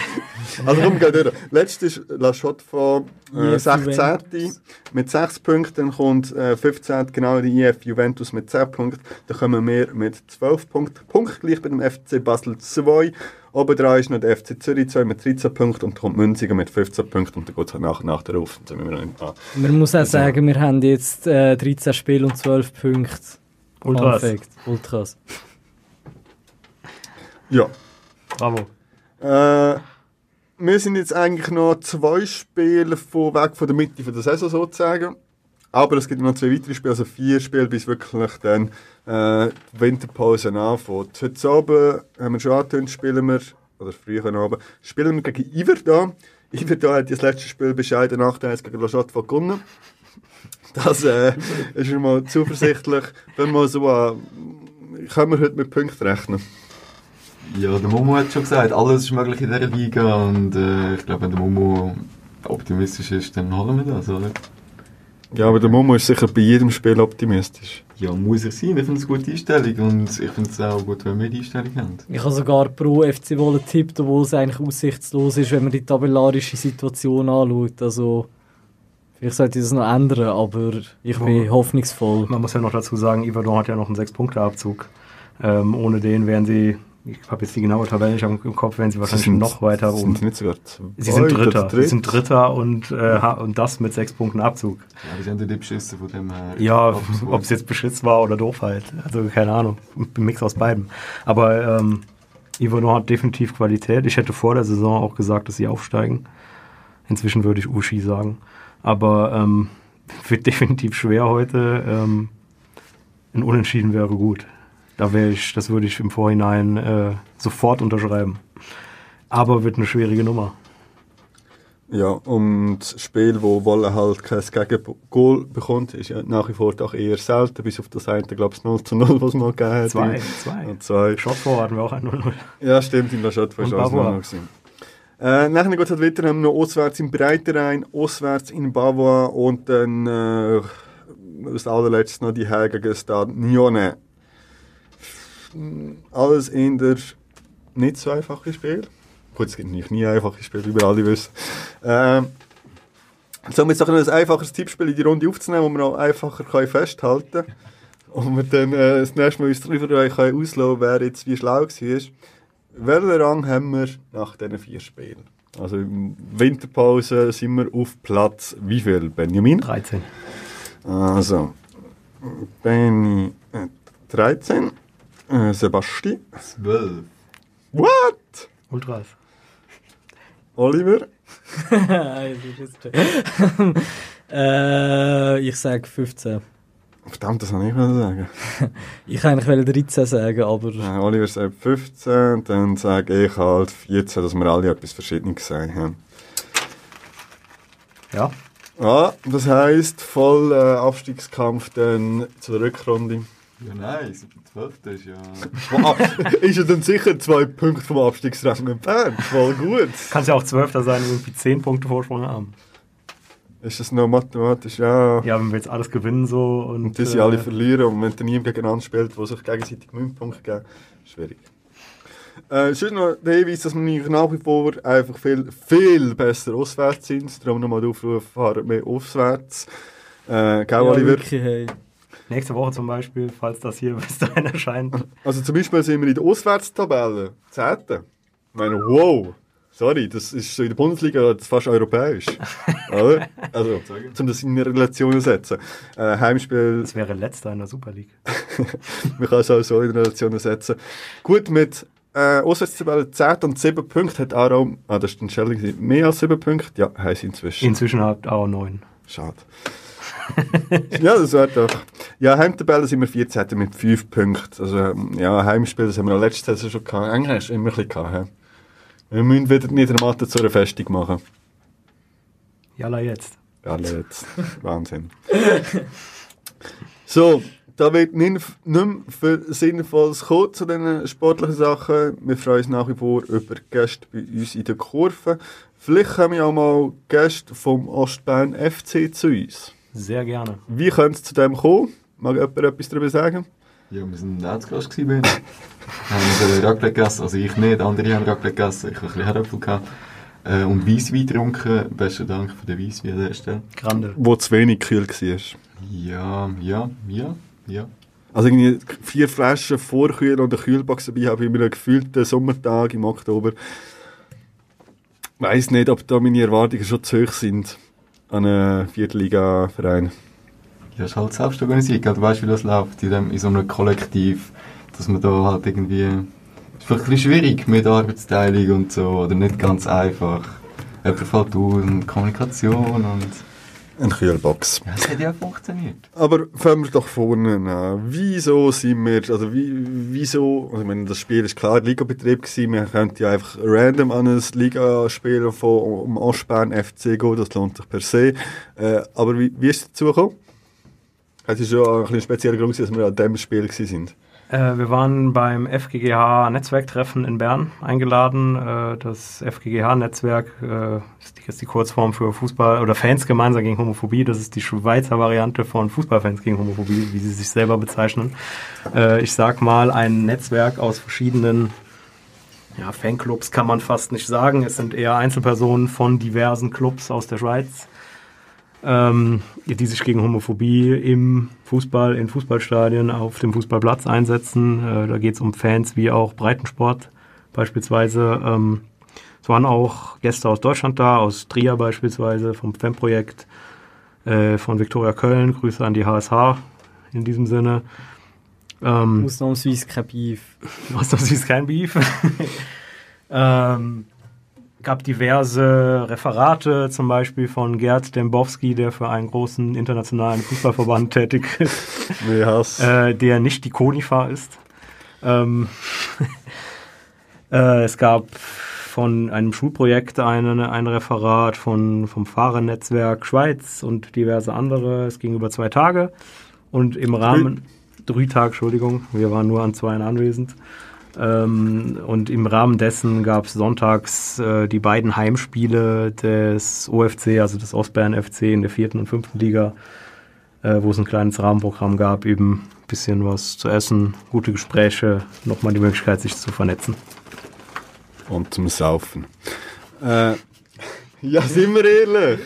Also komm, geh durch. Letztes ist La von äh, IF 16. Juventus. mit 6 Punkten. Dann kommt äh, 15. genau die IF Juventus mit 10 Punkten. Dann kommen wir mit 12 Punkten. Punktgleich bei dem FC Basel 2. Oben dran ist noch der FC Zürich 2 mit 13 Punkten und dann kommt Münzigen mit 15 Punkten und dann geht es halt nach und nach darauf. Dann sind wir noch nicht an. Man muss auch sagen, wir haben jetzt äh, 13 Spiele und 12 Punkte. Ultras. Fact. Ultras. Ja. Bravo. Äh, wir sind jetzt eigentlich noch zwei Spiele von weg von der Mitte von der Saison sozusagen. Aber es gibt noch zwei weitere Spiele, also vier Spiele, bis wirklich dann äh, die Winterpause anfängt. Heute Abend haben wir schon angetönt, spielen wir, oder früher Abend, spielen wir gegen Iverdon. Iverdon hat das letzte Spiel bescheiden 8-1 gegen La Chaux gewonnen. Das äh, ist mal zuversichtlich. Wenn wir so an, können wir heute mit Punkten rechnen. Ja, der Momo hat schon gesagt, alles ist möglich in dieser Liga und äh, ich glaube, wenn der Momo optimistisch ist, dann holen wir das, oder? Ja, aber der Momo ist sicher bei jedem Spiel optimistisch. Ja, muss er sein. Ich finde es eine gute Einstellung und ich finde es auch gut, wenn wir die Einstellung haben. Ich habe sogar pro FC Wolle getippt, obwohl es eigentlich aussichtslos ist, wenn man die tabellarische Situation anschaut. Also, vielleicht sollte ich das noch ändern, aber ich bin Ja. hoffnungsvoll. Man muss ja noch dazu sagen, Iverdon hat ja noch einen 6-Punkte-Abzug. Ähm, ohne den wären sie ich habe jetzt die genaue Tabelle nicht im Kopf, werden sie wahrscheinlich sind- noch weiter Sind oben. sie nicht sogar Sie sind Dritter. Sie sind Dritter und, äh, und das mit sechs Punkten Abzug. Ja, die sind die beschissen von dem her. Ja, ob es jetzt Beschiss war oder doof halt. Also keine Ahnung. Ein Mix aus beidem. Aber ähm, Ivano hat definitiv Qualität. Ich hätte vor der Saison auch gesagt, dass sie aufsteigen. Inzwischen würde ich Uschi sagen. Aber ähm, wird definitiv schwer heute. Ähm, ein Unentschieden wäre gut. Da wäre ich, das würde ich im Vorhinein äh, sofort unterschreiben. Aber wird eine schwierige Nummer. Ja, und das Spiel, wo Wolle halt kein Gegengoal bekommt, ist ja nach wie vor doch eher selten, bis auf das eine, glaube ich, 0 zu 0, was es mal gegeben hat. Zwei, zwei. Und zwei. Hatten wir auch ein 0-0. Ja, stimmt, in der war schon alles Bavois. noch gewesen. Äh, nachher geht es halt haben wir noch auswärts im Breiterein, auswärts in Bavois und dann äh, als allerletztes noch die Herren gegen Stade Nyone. Alles in der nicht so einfache Spiel. Gut, es gibt nicht nie einfache Spiele, wie wir alle wissen. Ähm, so, jetzt noch ein einfaches Tippspiel in die Runde aufzunehmen, wo man auch einfacher kann festhalten kann. Und wir dann äh, das nächste Mal uns darüber können wer jetzt wie schlau war. Welchen Rang haben wir nach diesen vier Spielen? Also in Winterpause sind wir auf Platz wie viel, Benjamin? 13. Also, Benny äh, 13, äh, Sebasti. Zwölf. What? Ultras. Oliver? äh, ich sage 15. Verdammt, das kann ich mal sagen. Ich wollte eigentlich 13 sagen, aber Äh, Oliver sagt 15, dann sage ich halt 14, dass wir alle etwas Verschiedenes gesagt haben. Ja. Ah, das heisst, voll äh, Abstiegskampf dann zur Rückrunde. Ja, nein, ich bin zwölfter ist ja... Ist ja dann sicher zwei Punkte vom Abstiegsrang entfernt. Voll gut. Kannst ja auch Zwölfter sein und irgendwie 10 Punkte Vorsprung haben. Ist das noch mathematisch? Ja. Ja, wenn wir jetzt alles gewinnen so und. Und die sie äh, alle verlieren und wenn dann niemand gegeneinander spielt, wo sich gegenseitig Münzpunkte geben, schwierig. Äh, sonst noch der Hinweis, dass wir nach wie vor einfach viel, viel besser auswärts sind. Darum nochmal der Aufruf, fahren mehr auswärts. Äh, gell, ja, Oliver? wirklich, hey. Nächste Woche zum Beispiel, falls das hier bis dahin erscheint. Also zum Beispiel sind wir in der Auswärtstabelle 10. Ich meine, wow! Sorry, das ist so in der Bundesliga das ist fast europäisch. Oder? Also, um das in Relation zu setzen. Äh, Heimspiel Das wäre letzter in der Super League. Man kann es auch so in Relation setzen. Gut, mit äh, Auswärtstabelle 10 und 7 Punkten hat Aarau, ah, das ist ein Schelling, mehr als 7 Punkte. Ja, sie inzwischen. Inzwischen habt auch 9. Schade. ja, das wäre doch. Ja, Heimtabelle sind wir 14 mit 5 Punkten. Also, ähm, ja, Heimspiel, das haben wir auch letzte Saison schon gehabt. Eigentlich hast du immer ein bisschen gehabt. Wir müssen wieder Niedermatte zu einer Festung machen. Jalla jetzt. Ja, jetzt. Wahnsinn. So, da wird nicht, nicht mehr viel Sinnvolles kommen zu diesen sportlichen Sachen. Wir freuen uns nach wie vor über Gäste bei uns in der Kurve. Vielleicht kommen ja auch mal Gäste vom Ostbahn FC zu uns. Sehr gerne. Wie könnte es zu dem kommen? Mag jemand etwas darüber sagen? Ja, wir sind auch zu Gast gewesen. Ben. haben äh, Raclette gegessen, also ich nicht, andere haben Raclette gegessen, ich habe ein bisschen Herdöpfel gehabt. Äh, und Weisswein getrunken, besten Dank für den Weisswein an der Stelle. Grande. Wo zu wenig kühl war. Ja, ja, ja, ja. Also irgendwie vier Flaschen Vorkühler und eine Kühlbox dabei habe ich mir einen gefühlten Sommertag im Oktober. Weiß nicht, ob da meine Erwartungen schon zu hoch sind an einen Viertliga-Verein. Ja, ist halt selbst organisiert, du weißt, wie das läuft in, dem, in so einem Kollektiv, dass man da halt irgendwie... ist vielleicht ein bisschen schwierig mit Arbeitsteilung und so, oder nicht ganz einfach. Jemand fällt aus und Kommunikation und... Eine Kühlbox. Ja, es hat ja funktioniert. Aber fangen wir doch vorne an. Wieso sind wir, also wie, wieso, also ich meine, das Spiel ist klar Ligabetrieb gewesen, wir könnten ja einfach random an ein Ligaspiel von um Ostbahn FC gehen, das lohnt sich per se. Äh, aber wie, wie ist es dazu gekommen? Es ist schon ein spezieller Grund, dass wir an diesem Spiel sind. Äh, wir waren beim FGGH Netzwerktreffen in Bern eingeladen. Äh, das FGGH-Netzwerk äh, ist, die, ist die Kurzform für Fußball oder Fans gemeinsam gegen Homophobie. Das ist die Schweizer Variante von Fußballfans gegen Homophobie, wie sie sich selber bezeichnen. Äh, ich sag mal, ein Netzwerk aus verschiedenen ja, Fanclubs kann man fast nicht sagen. Es sind eher Einzelpersonen von diversen Clubs aus der Schweiz ähm, die sich gegen Homophobie im Fußball, in Fußballstadien, auf dem Fußballplatz einsetzen. Äh, da geht es um Fans wie auch Breitensport beispielsweise. Ähm, es waren auch Gäste aus Deutschland da, aus Trier beispielsweise, vom FEM-Projekt, äh, von Viktoria Köln. Grüße an die HSH in diesem Sinne. Ähm, Ausnahmsweise kein Beef. Ausnahmsweise kein Beef. ähm, gab diverse Referate, zum Beispiel von Gerd Dembowski, der für einen großen internationalen Fußballverband tätig ist, Hass. äh, der nicht die Konifa ist. Ähm, äh, es gab von einem Schulprojekt einen, ein Referat von, vom Fahrernetzwerk Schweiz und diverse andere. Es ging über zwei Tage und im Rahmen, drei Tage, Entschuldigung, wir waren nur an zwei anwesend. Ähm, und im Rahmen dessen gab es sonntags äh, die beiden Heimspiele des OFC, also des Ostbären FC in der vierten und fünften Liga, äh, wo es ein kleines Rahmenprogramm gab, eben ein bisschen was zu essen, gute Gespräche, nochmal die Möglichkeit, sich zu vernetzen. Und zum Saufen. Äh, ja, sind wir ehrlich?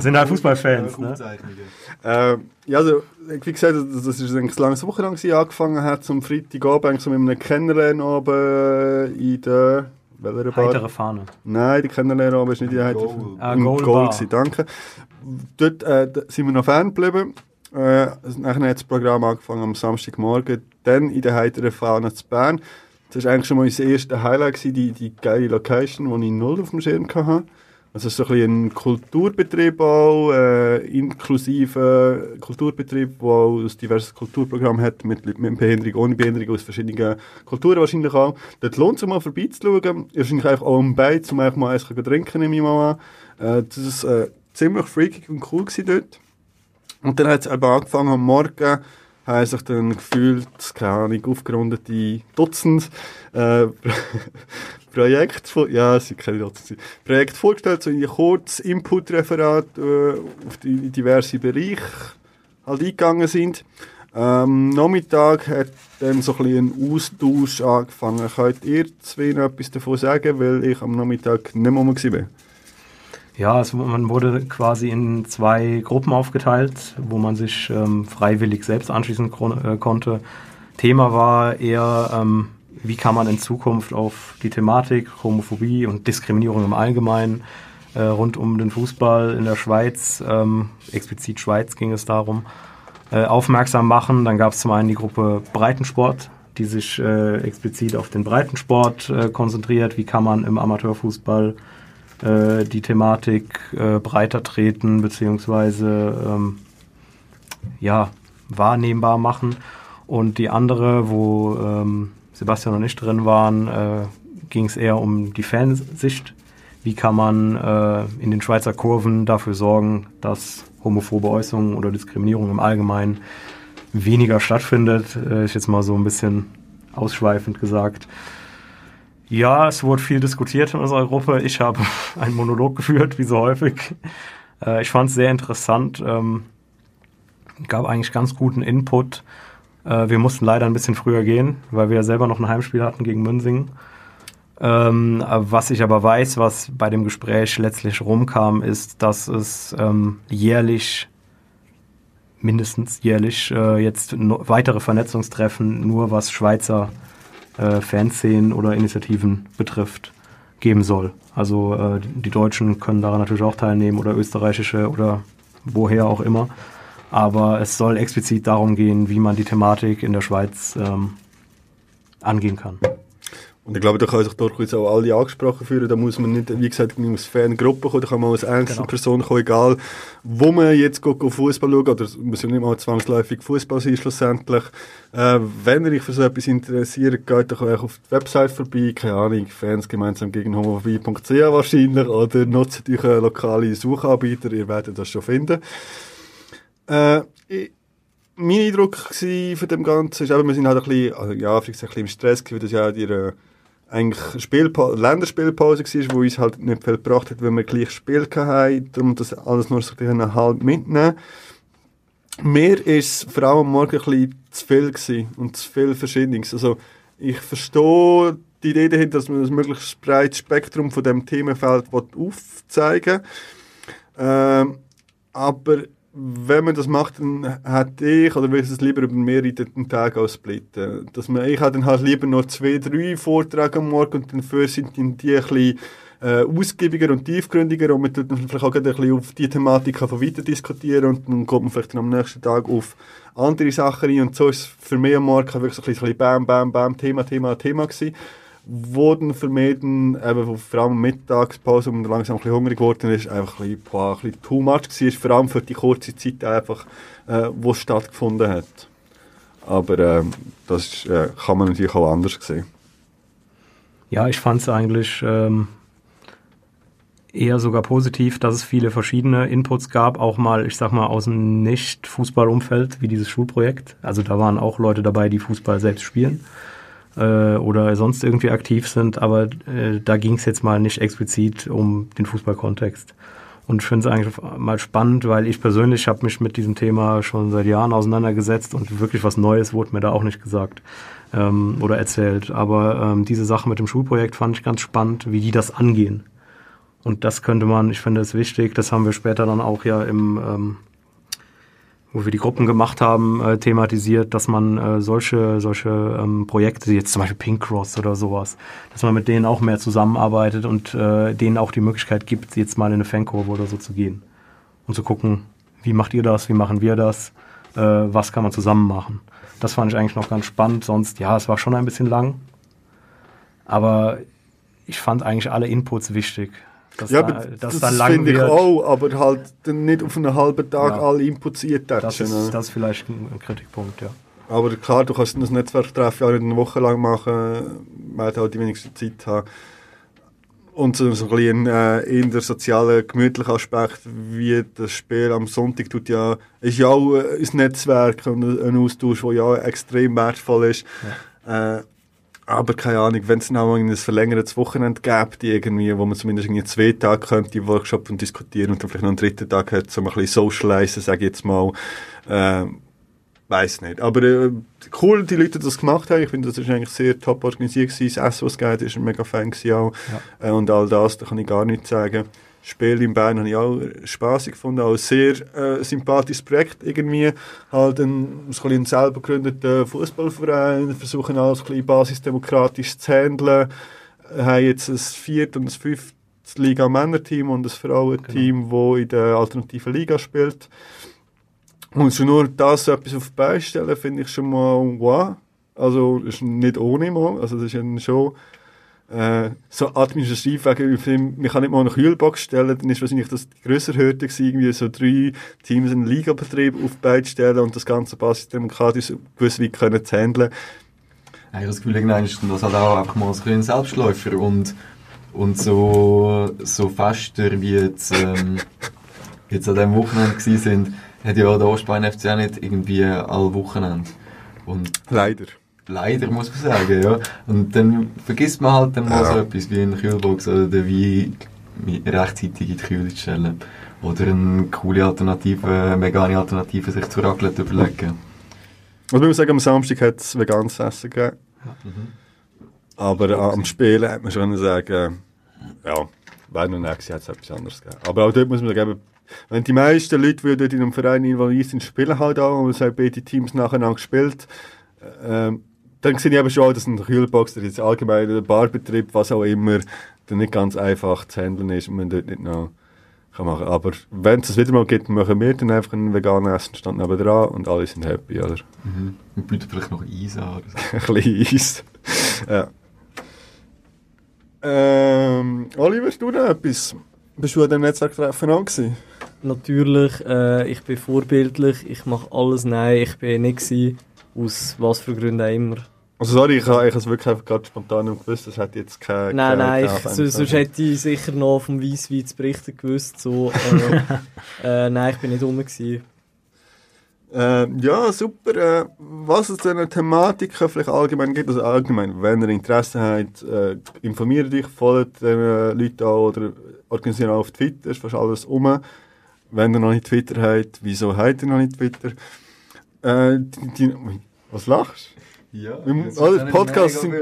Sind halt Fußballfans, ne? Äh, ja, also, wie gesagt, das das ist eigentlich ein langes Wochenende angefangen hat zum Freitagabend, so mit einem Kennenlernen oben in der, welcher Bar? Heitere Fahne. Nein, die Kennenlernen oben ist nicht die heitere Goal. Ah, Goal Goal gewesen, danke. Dort äh, sind wir noch Fan geblieben. Äh, nachher hat das Programm angefangen am Samstagmorgen, dann in der heiteren Fahne zu Bern. Das war eigentlich schon mal unser erstes Highlight, gewesen, die, die geile Location, die ich null auf dem Schirm hatte. Also es ist so ein, ein Kulturbetrieb auch, äh, inklusive Kulturbetrieb, der auch ein diverses Kulturprogramm hat, mit Leuten mit Behinderung, ohne Behinderung, aus verschiedenen Kulturen wahrscheinlich auch. Dort lohnt es sich mal vorbeizuschauen. Wahrscheinlich einfach auch am Bein, um einfach mal eins zu trinken, nehme ich mal an. Äh, das war äh, ziemlich freakig und cool dort. Und dann hat es eben angefangen am Morgen, haben sich dann gefühlt, keine Ahnung, aufgerundete Dutzend äh, Projekte, ja, es keine Dutzend, Projekte vorgestellt, so in kurz Input-Referat äh, auf die diverse Bereiche halt eingegangen sind. Ähm, Nachmittag hat dann so ein ein Austausch angefangen. Könnt ihr zwei noch etwas davon sagen, weil ich am Nachmittag nicht mehr war? Ja, es, man wurde quasi in zwei Gruppen aufgeteilt, wo man sich ähm, freiwillig selbst anschließen äh, konnte. Thema war eher, ähm, wie kann man in Zukunft auf die Thematik Homophobie und Diskriminierung im Allgemeinen äh, rund um den Fußball in der Schweiz, ähm, explizit Schweiz ging es darum, äh, aufmerksam machen. Dann gab es zum einen die Gruppe Breitensport, die sich äh, explizit auf den Breitensport äh, konzentriert. Wie kann man im Amateurfußball äh, die Thematik äh, breiter treten beziehungsweise ähm, ja, wahrnehmbar machen. Und die andere, wo ähm, Sebastian und ich drin waren, äh, ging es eher um die Fansicht. Wie kann man äh, in den Schweizer Kurven dafür sorgen, dass homophobe Äußerungen oder Diskriminierung im Allgemeinen weniger stattfindet? Äh, ist jetzt mal so ein bisschen ausschweifend gesagt. Ja, es wurde viel diskutiert in unserer Gruppe. Ich habe einen Monolog geführt, wie so häufig. Äh, ich fand es sehr interessant. Ähm, gab eigentlich ganz guten Input. Äh, wir mussten leider ein bisschen früher gehen, weil wir ja selber noch ein Heimspiel hatten gegen Münsingen. Ähm, äh, was ich aber weiß, was bei dem Gespräch letztlich rumkam, ist, dass es ähm, jährlich, mindestens jährlich, äh, jetzt no weitere Vernetzungstreffen nur was Schweizer äh, Fanszenen oder Initiativen betrifft, geben soll. Also äh, die Deutschen können daran natürlich auch teilnehmen oder österreichische oder woher auch immer. Aber es soll explizit darum gehen, wie man die Thematik in der Schweiz ähm, angehen kann. Und ich glaube, da kann sich durchaus auch alle angesprochen fühlen. Da muss man nicht, wie gesagt, nicht aus Fangruppen kommen, da kann man als einzelne Genau. Person kommen, egal wo man jetzt Fußball schaut, oder es muss ja nicht mal zwangsläufig Fußball sein, schlussendlich. Äh, wenn ihr euch für so etwas interessiert, geht doch auch auf die Website vorbei, keine Ahnung, Fans gemeinsam gegen homophobie.ch wahrscheinlich, oder nutzt euch einen lokalen Suchanbieter, ihr werdet das schon finden. Äh, ich, mein Eindruck von dem Ganzen ist, eben, wir sind halt ein bisschen, also, ja, ein bisschen im Stress weil das ja die äh, eigentlich Spielpa Länderspielpause war, wo uns halt nicht viel gebracht hat, weil wir gleich Spiel hatten, darum das alles nur so ein bisschen halb mitnehmen. Mir ist es vor allem am Morgen ein bisschen zu viel und zu viel Verschiedenes. Also, ich verstehe die Idee dahinter, dass man ein möglichst breites Spektrum von dem Themenfeld aufzeigen will. Ähm, aber wenn man das macht, dann hätte ich, oder würde ich es lieber über mehrere Tage aussplitten. Dass man, ich dann halt lieber noch zwei, drei Vorträge am Morgen und dafür sind dann die ein bisschen äh, ausgiebiger und tiefgründiger und man tut dann vielleicht auch ein bisschen auf die Thematik von weiter diskutieren und dann kommt man vielleicht dann am nächsten Tag auf andere Sachen rein und so ist es für mich am Morgen wirklich so ein bisschen bam, bam, bam, Thema, Thema, Thema gewesen wo mich dann, eben, vor allem Mittagspause, und langsam ein bisschen hungrig geworden ist, einfach ein bisschen, boah, ein bisschen too much war, vor allem für die kurze Zeit einfach, äh, wo es stattgefunden hat. Aber äh, das äh, kann man natürlich auch anders sehen. Ja, ich fand es eigentlich ähm, eher sogar positiv, dass es viele verschiedene Inputs gab, auch mal, ich sag mal, aus dem Nicht-Fußballumfeld, wie dieses Schulprojekt. Also da waren auch Leute dabei, die Fußball selbst spielen äh, oder sonst irgendwie aktiv sind, aber äh, da ging es jetzt mal nicht explizit um den Fußballkontext. Und ich finde es eigentlich mal spannend, weil ich persönlich habe mich mit diesem Thema schon seit Jahren auseinandergesetzt und wirklich was Neues wurde mir da auch nicht gesagt ähm, oder erzählt. Aber ähm, diese Sache mit dem Schulprojekt fand ich ganz spannend, wie die das angehen. Und das könnte man, ich finde es wichtig, das haben wir später dann auch ja im ähm, wo wir die Gruppen gemacht haben, äh, thematisiert, dass man äh, solche, solche ähm, Projekte, jetzt zum Beispiel Pink Cross oder sowas, dass man mit denen auch mehr zusammenarbeitet und äh, denen auch die Möglichkeit gibt, jetzt mal in eine Fankurve oder so zu gehen und zu gucken, wie macht ihr das, wie machen wir das, äh, was kann man zusammen machen. Das fand ich eigentlich noch ganz spannend, sonst, ja, es war schon ein bisschen lang, aber ich fand eigentlich alle Inputs wichtig. Dass ja, da, aber das, da lang finde ich auch, aber halt dann nicht auf einen halben Tag Ja. alle impliziert Das ne? ist, das ist vielleicht ein, Kritikpunkt, ja. Aber klar, du kannst das Netzwerktreffen auch nicht eine Woche lang machen, man hat halt die wenigste Zeit haben. Und so, so ein bisschen äh, in der sozialen, gemütlichen Aspekt, wie das Spiel am Sonntag tut ja, ist ja auch äh, ein Netzwerk und ein Austausch, der ja extrem wertvoll ist. Äh, aber keine Ahnung, wenn es noch ein verlängertes Wochenende gibt, irgendwie, wo man zumindest irgendwie zwei Tage könnte Workshop und diskutieren und dann vielleicht noch einen dritten Tag hat, so ein bisschen socialisen, sage ich jetzt mal, äh, Weiß nicht. Aber äh, cool, die Leute, die das gemacht haben. Ich finde, das ist eigentlich sehr top organisiert gewesen. Das Essen, was es gegeben hat, ist ein mega Fan gewesen auch. Äh, und all das, da kann ich gar nichts sagen. Spiel in Bern habe ich auch spaßig gefunden, auch ein sehr äh, sympathisches Projekt irgendwie. Halt ein, ein, selber gegründeter Fußballverein, versuchen alles ein bisschen basisdemokratisch zu handeln. Haben jetzt ein viert und ein fünftes Liga-Männerteam und ein Frauenteam, Genau. das in der alternativen Liga spielt. Und schon nur das so etwas auf die Beine stellen, finde ich schon mal wow. Also, ist nicht ohne mal. Also, das ist schon äh, so administrativ wegen, ich finde, man kann nicht mal eine Kühlbox stellen, dann ist wahrscheinlich das die grössere Hürde gewesen, irgendwie so drei Teams einen Ligabetrieb auf die Beine stellen und das ganze basisdemokratisch gewiss weit können zu handeln. Ich habe das Gefühl, irgendwann ist das halt auch einfach mal ein Selbstläufer und, und so, so Fester wie jetzt, ähm, jetzt an diesem Wochenende gewesen sind, hat ja der Ostbein FC auch nicht irgendwie alle Wochenende. Und Leider. Leider muss man sagen, ja. Und dann vergisst man halt dann mal Ja. so etwas wie eine Kühlbox oder den Wein rechtzeitig in die Kühle zu stellen. Oder eine coole Alternative, eine vegane Alternative sich zu Raclette überlegen. Also, ich muss sagen, am Samstag hat es veganes Essen gegeben. Aber äh, am Spielen hat man schon sagen, ja, wäre noch nicht gewesen, hätte es etwas anderes gegeben. Aber auch dort muss man sagen, wenn die meisten Leute, die dort in einem Verein involviert sind, spielen halt auch und es haben beide Teams nacheinander gespielt, ähm, dann sehe ich eben schon, dass ein Kühlbox, der jetzt allgemein der Barbetrieb, was auch immer, dann nicht ganz einfach zu handeln ist und man dort nicht noch kann machen. Aber wenn es das wieder mal gibt, machen wir dann einfach einen veganen Essenstand nebenan und alle sind happy, oder? Mhm. Und bietet vielleicht noch Eis an oder so. ein bisschen Eis. ja. Ähm, Oliver, du noch etwas? Bist du an dem Netzwerktreffen an gewesen? Natürlich, äh, ich bin vorbildlich, ich mache alles nein, ich bin nicht gewesen, aus was für Gründen auch immer. Also sorry, ich habe es wirklich einfach gerade spontan nicht gewusst, das hat jetzt keine... Nein, keine, nein, ich, so, sonst Anfänge. hätte ich sicher noch vom Weisswein zu berichten gewusst. So, äh, äh, nein, ich bin nicht rum. Gewesen. Ähm, ja, super. Äh, was es denn Thematiken vielleicht allgemein gibt, also allgemein, wenn ihr Interesse habt, äh, informiert euch, folgt den äh, Leuten an oder organisiert auch auf Twitter, ist fast alles um. Wenn ihr noch nicht Twitter habt, wieso habt ihr noch nicht Twitter? Äh, die, die, was lachst Ja, Wir mu- alle Podcasts sind-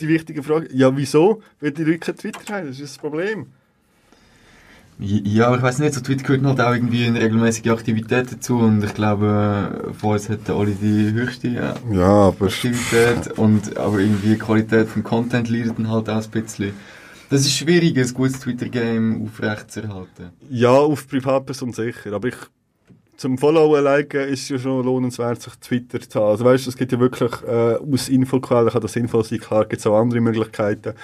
Die wichtige Frage, ja wieso? Weil die Leute kein Twitter haben, das ist das Problem. Ja, aber ich weiß nicht, so Twitter gehört halt auch irgendwie eine regelmäßige Aktivität dazu und ich glaube, vor uns hätten alle die höchste ja, Ja, aber Aktivität und aber irgendwie die Qualität vom Content leidet dann halt auch ein bisschen. Das ist schwierig, ein gutes Twitter-Game aufrechtzuerhalten. ja, auf Privatperson sicher. Aber ich, zum Followen liken ist ja schon lohnenswert, sich Twitter zu haben. Also weißt es gibt ja wirklich äh, aus Infoquellen, kann das sinnvoll sein, klar gibt es auch andere Möglichkeiten.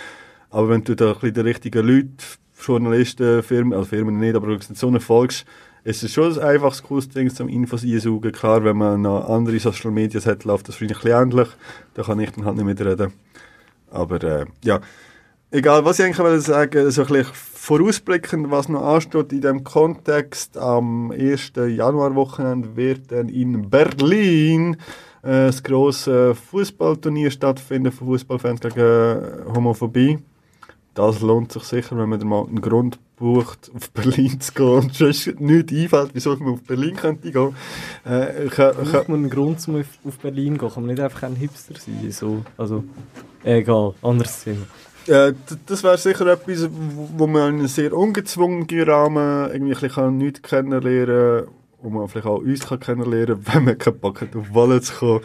Aber wenn du da ein bisschen den richtigen Leuten, Journalisten, Firmen, also Firmen nicht, aber Organisationen folgst, ist es schon ein einfaches, cooles Ding zum Infos einsaugen. Klar, wenn man noch andere Social Medias hat, läuft das vielleicht ein ähnlich. Da kann ich dann halt nicht mitreden. Aber äh, ja, egal, was ich eigentlich wollte sagen, so ein bisschen vorausblickend, was noch ansteht in dem Kontext, am 1. Januarwochenende wird dann in Berlin äh, das grosse Fußballturnier stattfinden für Fußballfans gegen äh, Homophobie. Das lohnt sich sicher, wenn man da mal einen Grund bucht, auf Berlin zu gehen und sonst nichts einfällt, wieso man auf Berlin könnte gehen. Äh, ich, ich, Braucht man einen Grund, um auf auf Berlin zu gehen? Kann man nicht einfach ein Hipster sein? So, also, egal, anderes Thema. Äh, das wäre sicher etwas, wo- man in einem sehr ungezwungenen Rahmen irgendwie ein bisschen nichts kennenlernen kann, wo man vielleicht auch uns kann kennenlernen kann, wenn man keinen Bock hat, auf Wolle zu kommen.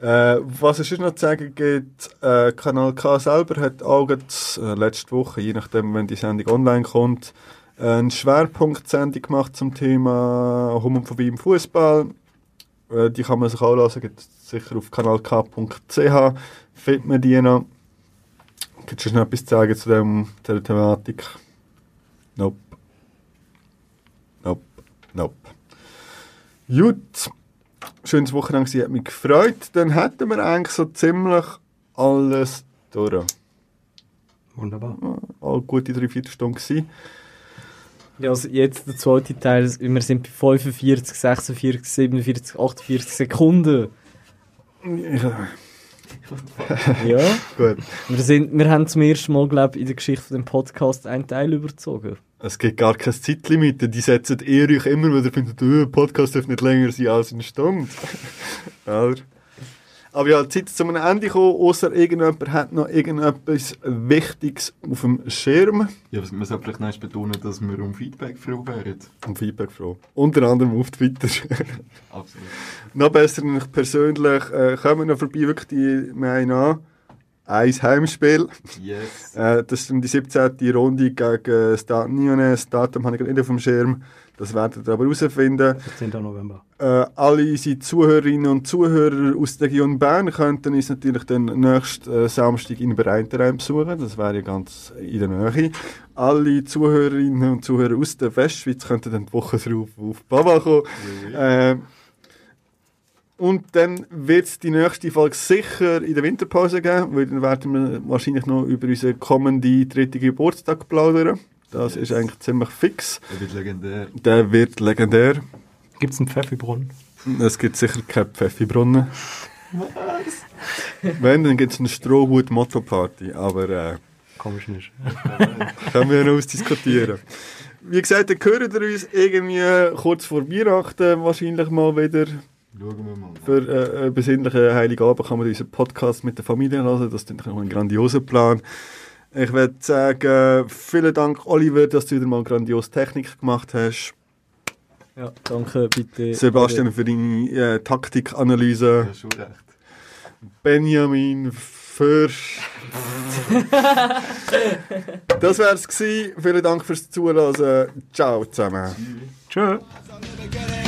Äh, was es noch zu sagen gibt, äh, Kanal K selber hat auch äh, letzte Woche, je nachdem, wenn die Sendung online kommt, äh, eine Schwerpunktsendung gemacht zum Thema Homophobie im Fußball. Äh, die kann man sich auch lassen, gibt sicher auf kanalk.ch, findet man die noch. Kannst du noch etwas sagen zu dem, dieser Thematik? Nope. Nope. Nope. Gut. Schönes Wochenende, gewesen, hat mich gefreut. Dann hätten wir eigentlich so ziemlich alles durch. Wunderbar. All gute drei, vier Stunden gewesen. Ja, also jetzt der zweite Teil, wir sind bei 45, 46, 47, 48 Sekunden. Ich, Ja. gut. Wir, sind, wir haben zum ersten Mal, glaube ich, in der Geschichte von dem Podcast einen Teil überzogen. Es gibt gar kein Zeitlimit. Die setzen ihr euch immer wieder, findet, oh, Podcast darf nicht länger sein als eine Stunde. Oder? Aber ja, die Zeit ist zu einem Ende gekommen, außer irgendjemand hat noch irgendetwas Wichtiges auf dem Schirm. Ja, aber man sollte vielleicht noch betonen, dass wir um Feedback froh wären. Um Feedback froh. Unter anderem auf Twitter. Absolut. noch besser nämlich persönlich. Äh, kommen noch vorbei, wirklich die, wir haben noch ein Heimspiel. Yes. Äh, das ist dann die 17. Runde gegen Stade Nyonnais. Das Datum habe ich gerade nicht auf dem Schirm. Das werdet ihr aber herausfinden. 10. November. Äh, alle unsere Zuhörerinnen und Zuhörer aus der Region Bern könnten uns natürlich den nächsten äh, Samstag in Bereinterheim besuchen. Das wäre ja ganz in der Nähe. Alle Zuhörerinnen und Zuhörer aus der Westschweiz könnten dann die Woche darauf auf Baba kommen. Äh, und dann wird es die nächste Folge sicher in der Winterpause geben, weil dann werden wir wahrscheinlich noch über unseren kommenden dritten Geburtstag plaudern. Das ist eigentlich ziemlich fix. Er wird legendär. Der wird legendär. Gibt es einen Pfeffibrunnen? Es gibt sicher keine Pfeffibrunnen. Wenn, dann gibt es eine Strohhut-Motto-Party, aber äh, Komisch nicht. können wir noch ausdiskutieren. Wie gesagt, dann hören wir uns irgendwie kurz vor Weihnachten wahrscheinlich mal wieder. Schauen wir mal. Für äh, einen besinnlichen Heiligabend kann man unseren Podcast mit der Familie hören. Das ist natürlich auch ein grandioser Plan. Ich würde sagen, vielen Dank, Oliver, dass du wieder mal grandios Technik gemacht hast. Ja, danke, bitte. Sebastian für deine äh, Taktikanalyse. Ja, schon recht. Benjamin Fürsch. das wär's gewesen. Vielen Dank fürs Zuhören. Ciao zusammen. It